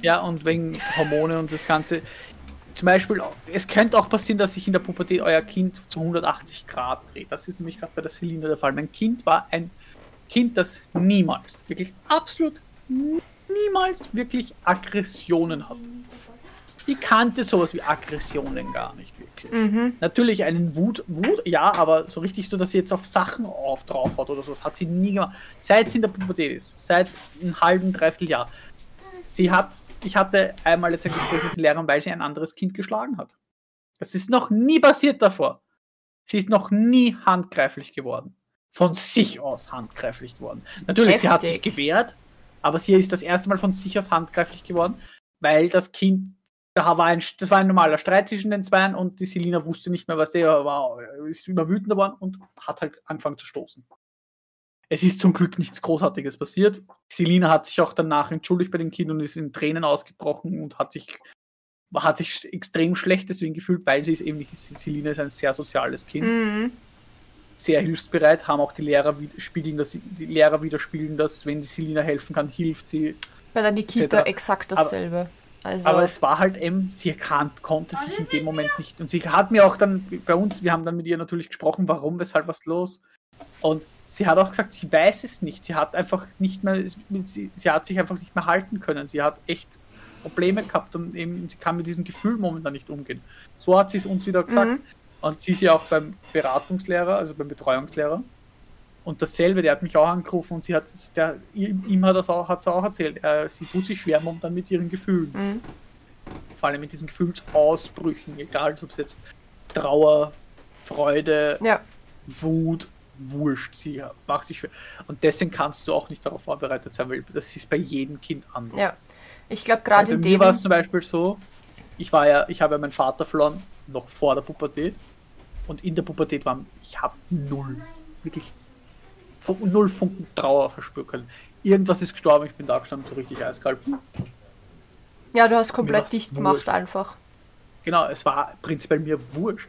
Ja, und wegen Hormone und das Ganze. Zum Beispiel, es könnte auch passieren, dass sich in der Pubertät euer Kind zu 180 Grad dreht. Das ist nämlich gerade bei der Selina der Fall. Mein Kind war ein Kind, das niemals, wirklich absolut niemals wirklich Aggressionen hat. Die kannte sowas wie Aggressionen gar nicht wirklich. Natürlich einen Wut, Wut, ja, aber so richtig so, dass sie jetzt auf Sachen auf drauf hat oder sowas, hat sie nie gemacht. Seit sie in der Pubertät ist, seit einem halben, dreiviertel Jahr. Sie hat, ich hatte einmal jetzt ein Gespräch mit den Lehrern, weil sie ein anderes Kind geschlagen hat. Das ist noch nie passiert davor. Sie ist noch nie handgreiflich geworden. Von sich aus handgreiflich geworden. Natürlich, sie hat sich Heftig. gewehrt. Aber sie ist das erste Mal von sich aus handgreiflich geworden, weil das Kind, da war ein, das war ein normaler Streit zwischen den Zweien und die Selina wusste nicht mehr, was der war, ist immer wütender geworden und hat halt angefangen zu stoßen. Es ist zum Glück nichts Großartiges passiert. Selina hat sich auch danach entschuldigt bei den Kindern und ist in Tränen ausgebrochen und hat sich, hat sich extrem schlecht deswegen gefühlt, weil sie ist eben Selina ist ein sehr soziales Kind. Mhm. Sehr hilfsbereit, haben auch die Lehrer spiegeln das, die Lehrer widerspiegeln das, wenn die Selina helfen kann, hilft sie. Bei der Nikita etc. exakt dasselbe. Also, Aber es war halt eben, sie kann, konnte sich in dem Moment nicht. Und sie hat mir auch dann bei uns, wir haben dann mit ihr natürlich gesprochen, warum, weshalb, was los. Und sie hat auch gesagt, sie weiß es nicht. Sie hat einfach nicht mehr, sie, sie hat sich einfach nicht mehr halten können. Sie hat echt Probleme gehabt und eben, sie kann mit diesem Gefühl momentan nicht umgehen. So hat sie es uns wieder gesagt. Mhm. Und sie ist ja auch beim Beratungslehrer, also beim Betreuungslehrer. Und dasselbe, der hat mich auch angerufen und sie hat, der, ihm hat das auch, hat's auch erzählt, er, sie tut sich schwer momentan mit ihren Gefühlen. Mhm. Vor allem mit diesen Gefühlsausbrüchen, egal ob es jetzt Trauer, Freude, ja. Wut, wurscht, sie macht sich schwer. Und deswegen kannst du auch nicht darauf vorbereitet sein, weil das ist bei jedem Kind anders. Ja. Ich glaube, gerade Also in mir dem. war es zum Beispiel so, ich war ja, ich habe ja meinen Vater verloren, noch vor der Pubertät. Und in der Pubertät war, ich habe null, wirklich null Funken Trauer verspüren können. Irgendwas ist gestorben, ich bin da gestanden, so richtig eiskalt. Ja, du hast Mir komplett dicht gemacht einfach. Genau, es war prinzipiell mir wurscht.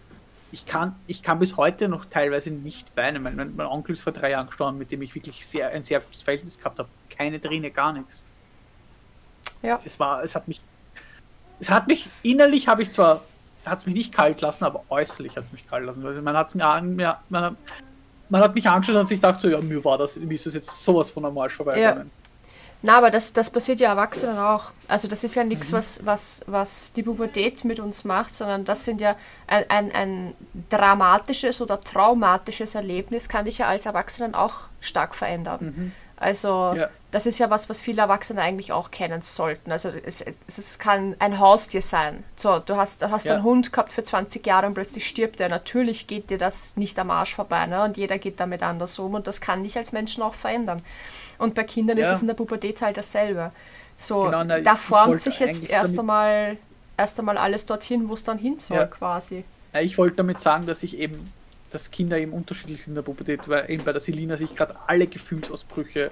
Ich kann, ich kann bis heute noch teilweise nicht weinen. Mein, mein, Onkel ist vor drei Jahren gestorben, mit dem ich wirklich sehr, ein sehr gutes Verhältnis gehabt habe. Keine Träne, gar nichts. Ja. Es war, es hat mich, es hat mich, innerlich habe ich zwar, hat es mich nicht kalt lassen, aber äußerlich hat es mich kalt lassen. Also man hat mir, an- mir man, man hat mich angeschaut und sich gedacht so, ja, mir war das, mir ist das jetzt sowas von am Arsch vorbeigegangen. Na, aber das, das passiert ja Erwachsenen auch. Also das ist ja Mhm. nichts, was, was, was die Pubertät mit uns macht, sondern das sind ja ein, ein, ein dramatisches oder traumatisches Erlebnis kann dich ja als Erwachsenen auch stark verändern. Also. Ja. das ist ja was, was viele Erwachsene eigentlich auch kennen sollten. Also es, es, es kann ein Haustier sein. So, du hast, du hast Ja. einen Hund gehabt für 20 Jahre und plötzlich stirbt er. Natürlich geht dir das nicht am Arsch vorbei. Ne? Und jeder geht damit anders um und das kann dich als Menschen auch verändern. Und bei Kindern ist Ja. es in der Pubertät halt dasselbe. So, Genau, na, da formt sich jetzt erst einmal, erst einmal alles dorthin, wo es dann hin soll, Ja. quasi. Ich wollte damit sagen, dass ich eben, dass Kinder eben unterschiedlich sind in der Pubertät, weil eben bei der Selina sich gerade alle Gefühlsausbrüche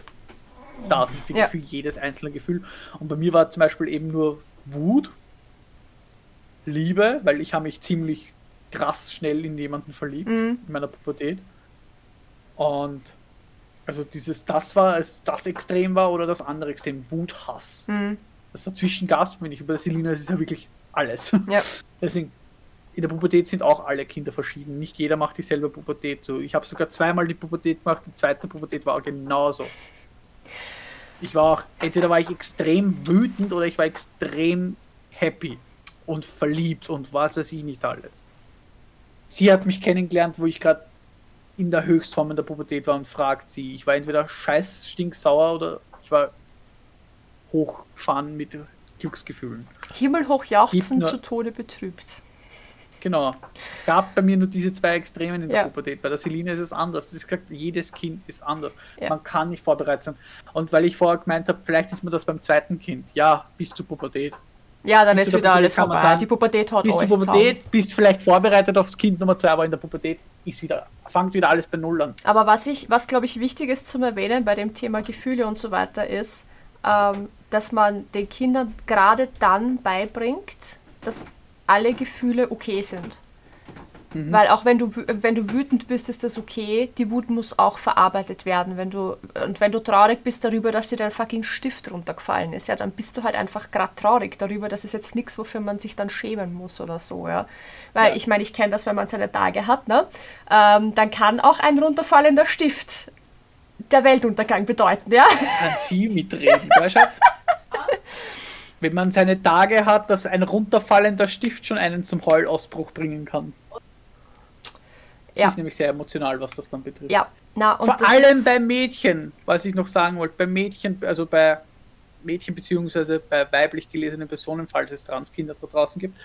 da sind, wirklich Ja. für jedes einzelne Gefühl. Und bei mir war zum Beispiel eben nur Wut, Liebe, weil ich habe mich ziemlich krass schnell in jemanden verliebt Mhm. in meiner Pubertät. Und also dieses, das war, es das Extrem war oder das andere Extrem, Wut, Hass. Mhm. Das dazwischen gab es mir nicht. Und bei der Selina ist es ja wirklich alles. Ja. Deswegen, in der Pubertät sind auch alle Kinder verschieden. Nicht jeder macht dieselbe Pubertät. So, ich habe sogar zweimal die Pubertät gemacht. Die zweite Pubertät war genauso. Ich war auch, entweder war ich extrem wütend oder ich war extrem happy und verliebt und was weiß ich nicht alles. Sie hat mich kennengelernt, wo ich gerade in der Höchstform in der Pubertät war und fragt sie. Ich war entweder scheiß stinksauer oder ich war hochgefahren mit Glücksgefühlen. Himmelhoch jauchzend nur- zu Tode betrübt. Genau. Es gab bei mir nur diese zwei Extremen in der Ja. Pubertät. Bei der Selina ist es anders. Das ist gesagt, jedes Kind ist anders. Ja. Man kann nicht vorbereitet sein. Und weil ich vorher gemeint habe, vielleicht ist mir das beim zweiten Kind. Ja, bis zur Pubertät. Ja, dann Bis ist wieder alles Pubertät man vorbei. sagen, Die Pubertät haut Bis zur alles Pubertät, bist vielleicht vorbereitet aufs Kind Nummer zwei, aber in der Pubertät ist wieder, fängt wieder alles bei Null an. Aber was ich, was glaube ich wichtig ist zum Erwähnen bei dem Thema Gefühle und so weiter ist, ähm, dass man den Kindern gerade dann beibringt, dass alle Gefühle okay sind. Weil auch wenn du, wenn du wütend bist, ist das okay. Die Wut muss auch verarbeitet werden. Wenn du, und wenn du traurig bist darüber, dass dir dein fucking Stift runtergefallen ist, ja, dann bist du halt einfach gerade traurig darüber. Das ist jetzt nichts, wofür man sich dann schämen muss oder so, ja. Weil Ja. ich meine, ich kenne das, wenn man seine Tage hat, ne? Ähm, dann kann auch ein runterfallender Stift der Weltuntergang bedeuten, ja. Kann sie mitreden, Schatz? Wenn man seine Tage hat, dass ein runterfallender Stift schon einen zum Heulausbruch bringen kann. Sie Ja. ist nämlich sehr emotional, was das dann betrifft. Ja, na und Vor das allem bei Mädchen, was ich noch sagen wollte, bei Mädchen, also bei Mädchen beziehungsweise bei weiblich gelesenen Personen, falls es Transkinder da draußen gibt,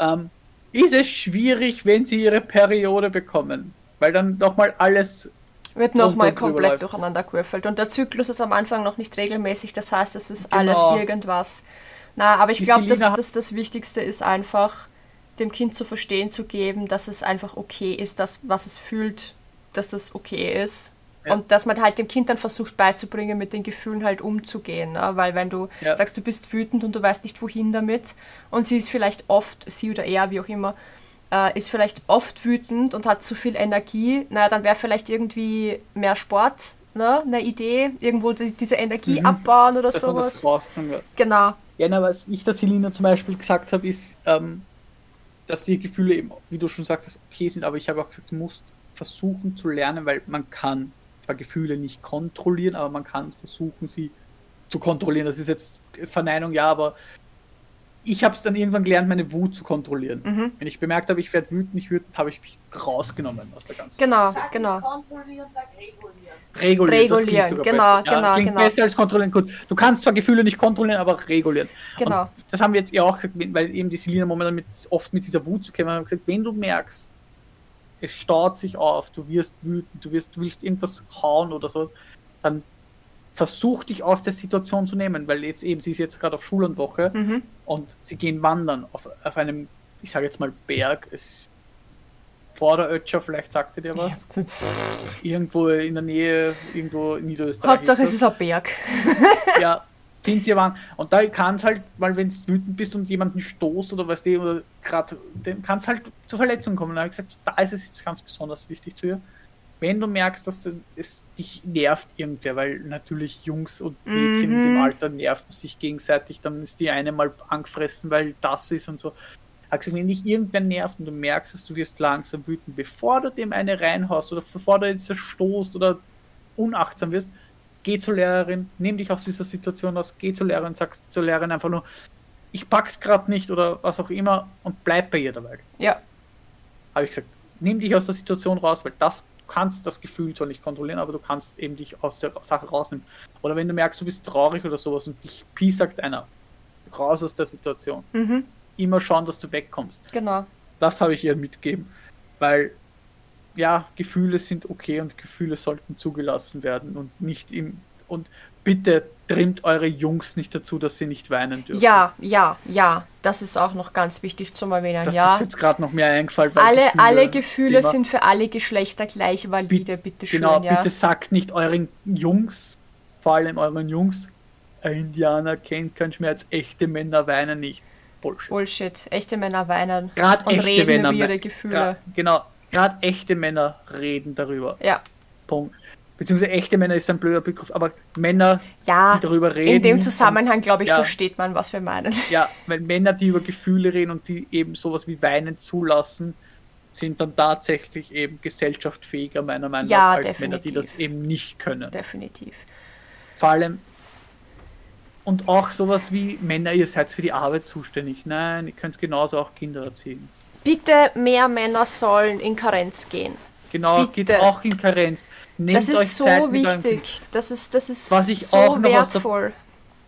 ähm, ist es schwierig, wenn sie ihre Periode bekommen. Weil dann nochmal alles Wird nochmal komplett läuft. durcheinander gewürfelt. Und der Zyklus ist am Anfang noch nicht regelmäßig, das heißt, es ist Genau. alles irgendwas. Na, aber ich glaube, dass Selina hat- das, das Wichtigste ist einfach, dem Kind zu verstehen zu geben, dass es einfach okay ist, dass, was es fühlt, dass das okay ist. Ja. Und dass man halt dem Kind dann versucht beizubringen, mit den Gefühlen halt umzugehen. Ne? Weil wenn du Ja. sagst, du bist wütend und du weißt nicht, wohin damit, und sie ist vielleicht oft, sie oder er, wie auch immer, äh, ist vielleicht oft wütend und hat zu viel Energie, naja, dann wäre vielleicht irgendwie mehr Sport ne? eine Idee, irgendwo die, diese Energie Mhm. abbauen oder Dass sowas. Genau. Ja, na, was ich der Selina zum Beispiel gesagt habe, ist, ähm, dass die Gefühle eben, wie du schon sagst, okay sind, aber ich habe auch gesagt, du musst versuchen zu lernen, weil man kann zwar Gefühle nicht kontrollieren, aber man kann versuchen, sie zu kontrollieren. Das ist jetzt Verneinung, ja, aber ich habe es dann irgendwann gelernt, meine Wut zu kontrollieren. Mhm. Wenn ich bemerkt habe, ich werde wütend, nicht wütend, habe ich mich rausgenommen aus der ganzen Genau, Sag genau. kontrollieren, sag regulieren. Regulieren, das Regulieren, genau, besser. genau, klingt genau. besser als kontrollieren. Gut, du kannst zwar Gefühle nicht kontrollieren, aber regulieren. Genau. Und das haben wir jetzt ja auch gesagt, weil eben die Selina momentan mit, oft mit dieser Wut zu kämpfen hat, gesagt, wenn du merkst, es staut sich auf, du wirst wütend, du wirst, du willst irgendwas hauen oder sowas, dann versuch dich aus der Situation zu nehmen, weil jetzt eben, sie ist jetzt gerade auf Schullandwoche Mhm. und sie gehen wandern auf, auf einem, ich sage jetzt mal Berg, es vor der Ötscher, vielleicht sagt ihr dir was, irgendwo in der Nähe, irgendwo in Niederösterreich. Hauptsache es ist ein Berg. ja, sind sie waren. Und da kann es halt, weil wenn du wütend bist und jemanden stoßt oder was die oder gerade, dann kann es halt zu Verletzungen kommen. Da habe ich gesagt, da ist es jetzt ganz besonders wichtig zu ihr. Wenn du merkst, dass du, es dich nervt irgendwer, weil natürlich Jungs und Mädchen in dem Mhm. Alter nerven sich gegenseitig, dann ist die eine mal angefressen, weil das ist und so. Habe gesagt, wenn dich irgendwer nervt und du merkst, dass du wirst langsam wütend, bevor du dem eine reinhaust oder bevor du jetzt zerstoßt oder unachtsam wirst, geh zur Lehrerin, nimm dich aus dieser Situation aus, geh zur Lehrerin, sag zur Lehrerin einfach nur, ich pack's gerade nicht oder was auch immer und bleib bei ihr dabei. Ja, Habe ich gesagt, nimm dich aus der Situation raus, weil das kannst das Gefühl zwar nicht kontrollieren, aber du kannst eben dich aus der Sache rausnehmen. Oder wenn du merkst, du bist traurig oder sowas und dich piesackt einer, raus aus der Situation. mhm. Immer schauen, dass du wegkommst. genau. Das habe ich ihr mitgegeben, weil ja, Gefühle sind okay und Gefühle sollten zugelassen werden und nicht im und bitte trimmt eure Jungs nicht dazu, dass sie nicht weinen dürfen. Ja, ja, ja. Das ist auch noch ganz wichtig zum Erwähnen. das ja. ist jetzt gerade noch mehr eingefallen. alle Gefühle alle Gefühle immer- sind für alle Geschlechter gleich valide, bitte schön, Genau, ja. bitte sagt nicht euren Jungs, vor allem euren Jungs, ein Indianer kennt keinen Schmerz, echte Männer weinen nicht. Bullshit. Bullshit. Echte Männer weinen Gerade und reden Männer. über ihre Gefühle. gra- genau, gerade echte Männer reden darüber. Ja. Punkt. Beziehungsweise echte Männer ist ein blöder Begriff, aber Männer, Ja, die darüber reden. in dem Zusammenhang, glaube ich, Ja. versteht man, was wir meinen. Ja, weil Männer, die über Gefühle reden und die eben sowas wie Weinen zulassen, sind dann tatsächlich eben gesellschaftsfähiger, meiner Meinung Ja, nach, als Männer, die definitiv. das eben nicht können. Definitiv. Vor allem, und auch sowas wie Männer, ihr seid für die Arbeit zuständig. Nein, ihr könnt genauso auch Kinder erziehen. Bitte mehr Männer sollen in Karenz gehen. Genau, Bitte. geht's auch in Karenz. Nehmt Das euch ist so Zeit wichtig. Das ist, das ist Was ich so auch noch aus wertvoll.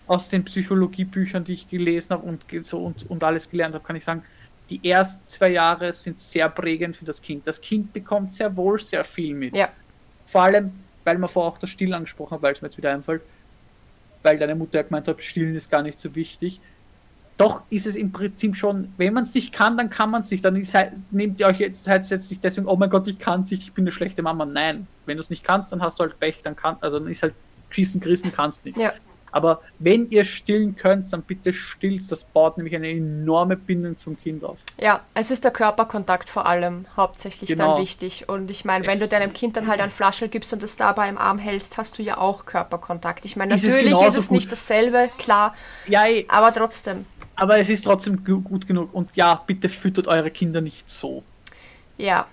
aus den Psychologiebüchern, die ich gelesen habe und, so und, und alles gelernt habe, kann ich sagen, die ersten zwei Jahre sind sehr prägend für das Kind. Das Kind bekommt sehr wohl sehr viel mit. Ja. Vor allem, weil man vorher auch das Stillen angesprochen hat, weil es mir jetzt wieder einfällt, weil deine Mutter ja gemeint hat, Stillen ist gar nicht so wichtig. Doch ist es im Prinzip schon, wenn man es nicht kann, dann kann man es nicht. Dann ist, nehmt ihr euch jetzt, jetzt nicht deswegen, oh mein Gott, ich kann es nicht, ich bin eine schlechte Mama. Nein, wenn du es nicht kannst, dann hast du halt Pech, dann kann, also dann ist halt schießen, gerissen, kannst nicht. Ja. Aber wenn ihr stillen könnt, dann bitte stillt. Das baut nämlich eine enorme Bindung zum Kind auf. Ja, es ist der Körperkontakt vor allem hauptsächlich Genau. dann wichtig. Und ich meine, wenn Es- du deinem Kind dann halt ein Flaschel gibst und es dabei im Arm hältst, hast du ja auch Körperkontakt. Ich meine, Ist es natürlich ist es nicht dasselbe, klar, Ja, aber trotzdem. Aber es ist trotzdem gu- gut genug. Und ja, bitte füttert eure Kinder nicht so. Ja.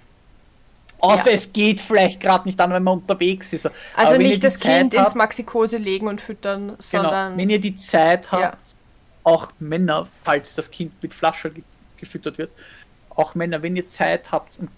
Außer Ja. es geht vielleicht gerade nicht an, wenn man unterwegs ist. Also nicht das Zeit Kind habt- ins Maxikose legen und füttern, Genau, sondern. wenn ihr die Zeit habt, Ja. auch Männer, falls das Kind mit Flasche ge gefüttert wird, auch Männer, wenn ihr Zeit habt und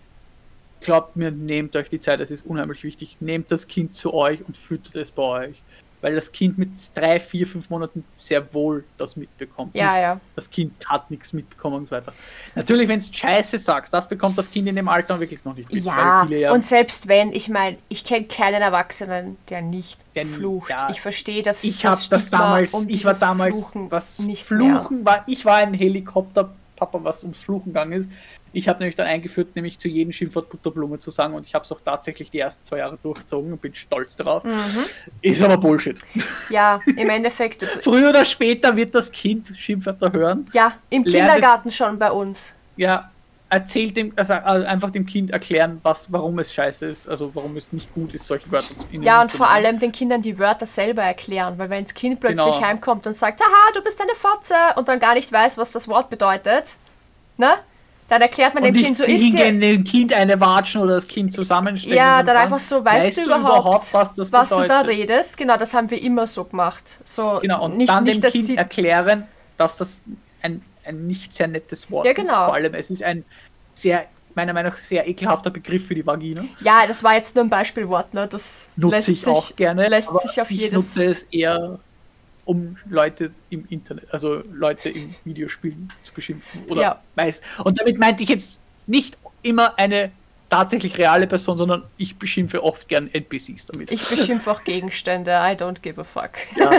glaubt mir, nehmt euch die Zeit, es ist unheimlich wichtig, nehmt das Kind zu euch und füttert es bei euch. Weil das Kind mit drei, vier, fünf Monaten sehr wohl das mitbekommt. Ja, Nicht, ja. Das Kind hat nichts mitbekommen und so weiter. Natürlich, wenn du Scheiße sagst, das bekommt das Kind in dem Alter wirklich noch nicht mit. Ja, ja und selbst wenn, ich meine, ich kenne keinen Erwachsenen, der nicht Der- flucht. ja, ich verstehe das. ich habe das damals, um ich war damals, Fluchen was nicht mehr. Fluchen war, ich war ein Helikopterpapa, was ums Fluchen gegangen ist. Ich habe nämlich dann eingeführt, nämlich zu jedem Schimpfwort Butterblume zu sagen und ich habe es auch tatsächlich die ersten zwei Jahre durchgezogen und bin stolz darauf. Mhm. Ist aber Bullshit. Ja, im Endeffekt. Früher oder später wird das Kind Schimpfwörter hören. Ja, im Lernt es- Kindergarten schon bei uns. Ja, erzählt dem, also äh, einfach dem Kind erklären, was, warum es scheiße ist, also warum es nicht gut ist, solche Wörter zu in Ja, und vor allem den Kindern die Wörter selber erklären, weil wenn das Kind plötzlich Genau. heimkommt und sagt, haha, du bist eine Fotze und dann gar nicht weiß, was das Wort bedeutet, ne? Dann erklärt man dem Kind, so ist dir, dem Kind eine watschen oder das Kind zusammenstecken. Ja, dann fragen, einfach so, weißt, du überhaupt, was das was du da redest? Genau, das haben wir immer so gemacht. So, Genau, und nicht, dann nicht, dem dass Kind sie, erklären, dass das ein, ein nicht sehr nettes Wort Ja, ist. genau. Vor allem, es ist ein sehr, meiner Meinung nach, sehr ekelhafter Begriff für die Vagina. Ja, das war jetzt nur ein Beispielwort, ne? Das Nutze lässt ich sich, auch gerne. lässt aber sich auf ich jedes. nutze es eher, um Leute im Internet, also Leute im Videospielen zu beschimpfen. Oder Ja. weiß. Und damit meinte ich jetzt nicht immer eine tatsächlich reale Person, sondern ich beschimpfe oft gern NPCs damit. Ich beschimpfe auch Gegenstände, I don't give a fuck. Ja.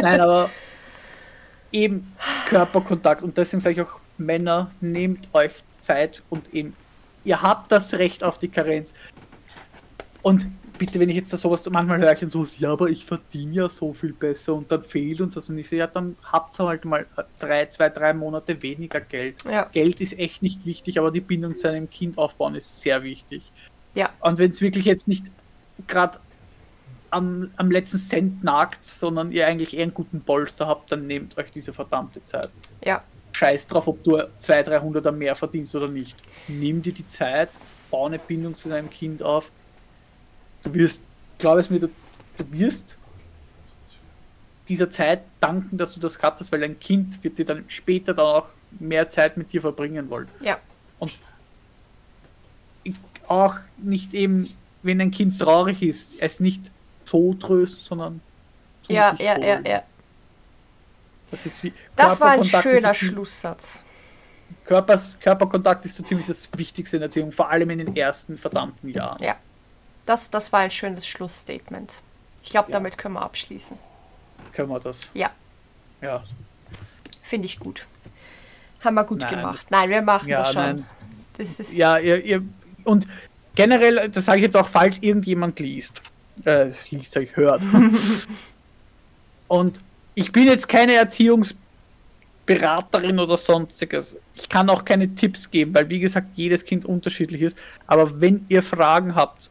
Nein, aber eben Körperkontakt und deswegen sage ich auch, Männer, nehmt euch Zeit und eben, ihr habt das Recht auf die Karenz. Und bitte, wenn ich jetzt da sowas, manchmal höre ich dann sowas, ja, aber ich verdiene ja so viel besser und dann fehlt uns das und ich so, ja, dann habt ihr halt mal drei, zwei, drei Monate weniger Geld. Ja. Geld ist echt nicht wichtig, aber die Bindung zu einem Kind aufbauen ist sehr wichtig. Ja. Und wenn es wirklich jetzt nicht gerade am, am letzten Cent nagt, sondern ihr eigentlich eher einen guten Polster habt, dann nehmt euch diese verdammte Zeit. Ja, Scheiß drauf, ob du 200, 300 mehr verdienst oder nicht. Nimm dir die Zeit, bau eine Bindung zu deinem Kind auf. Du wirst, glaub es mir, du, du wirst dieser Zeit danken, dass du das gehabt hast, weil dein Kind wird dir dann später dann auch mehr Zeit mit dir verbringen wollen. ja, Und ich- auch nicht eben, wenn ein Kind traurig ist, es nicht so tröst, sondern ja, ja, ja, holen. ja. Das, ist wie, Das war ein schöner Schlusssatz. Körpers, Körperkontakt ist so ziemlich das Wichtigste in der Erziehung, vor allem in den ersten verdammten Jahren. Ja, das, das war ein schönes Schlussstatement. Ich glaube, Ja. damit können wir abschließen. Können wir das? Ja, Ja. finde ich gut. Haben wir gut Nein. gemacht. Nein, wir machen Ja, das schon. nein. Das ist, Ja, ihr, ihr, und generell, das sage ich jetzt auch, falls irgendjemand liest, äh, liest, ich, hört. und ich bin jetzt keine Erziehungsberaterin oder sonstiges. Ich kann auch keine Tipps geben, weil wie gesagt, jedes Kind unterschiedlich ist. Aber wenn ihr Fragen habt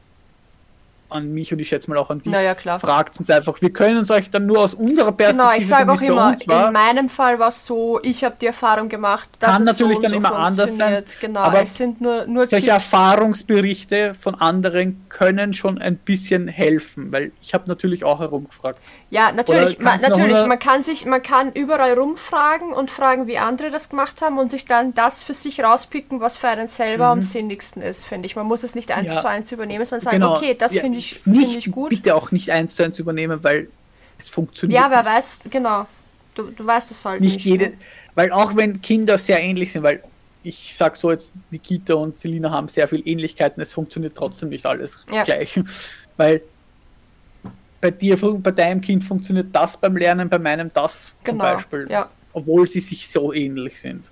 an mich und ich schätze mal auch an dich, naja, klar. fragt uns einfach. Wir können uns euch dann nur aus unserer Perspektive, Genau, ich sage auch immer, in meinem Fall war es so, ich habe die Erfahrung gemacht, dass Kann es natürlich so dann so immer anders sein. Genau, aber es sind nur, nur solche Tipps. Erfahrungsberichte von anderen können schon ein bisschen helfen, weil ich habe natürlich auch herumgefragt. Ja, natürlich, man, natürlich, man kann sich, man kann überall rumfragen und fragen, wie andere das gemacht haben und sich dann das für sich rauspicken, was für einen selber am sinnigsten ist, finde ich. Man muss es nicht eins Mhm. Ja. zu eins übernehmen, sondern sagen, okay, das Ja, finde ich, nicht, finde ich gut. Bitte auch nicht eins zu eins übernehmen, weil es funktioniert. Ja, wer weiß, genau. Du, du weißt es halt nicht, nicht. jede, ne? weil auch wenn Kinder sehr ähnlich sind, weil ich sag so jetzt, Nikita und Selina haben sehr viel Ähnlichkeiten, es funktioniert trotzdem nicht alles Ja. gleich. Weil bei dir, bei deinem Kind funktioniert das beim Lernen, bei meinem das zum Genau, Beispiel. ja. Obwohl sie sich so ähnlich sind.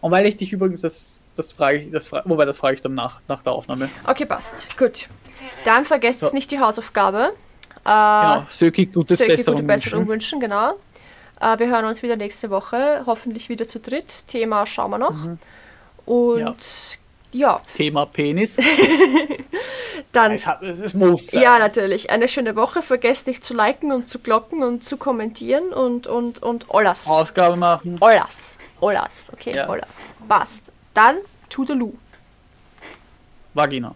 Und weil ich dich übrigens, das, das frage ich, das fra wobei das frage ich dann nach, nach der Aufnahme. Okay, passt. Gut. Dann vergesst So. nicht die Hausaufgabe. Äh, Genau, Söki Söki Besserung. gute Besserung wünschen. wünschen, genau. Äh, wir hören uns wieder nächste Woche, hoffentlich wieder zu dritt. Thema schauen wir noch. Und ja, Thema Penis. dann es, hat, es, muss sein. Ja, natürlich. Eine schöne Woche. Vergesst nicht zu liken und zu glocken und zu kommentieren und, und, und alles. Ausgabe machen. Alles. Alles. Okay, Ja. alles. Passt. Dann Toodaloo. Vagina.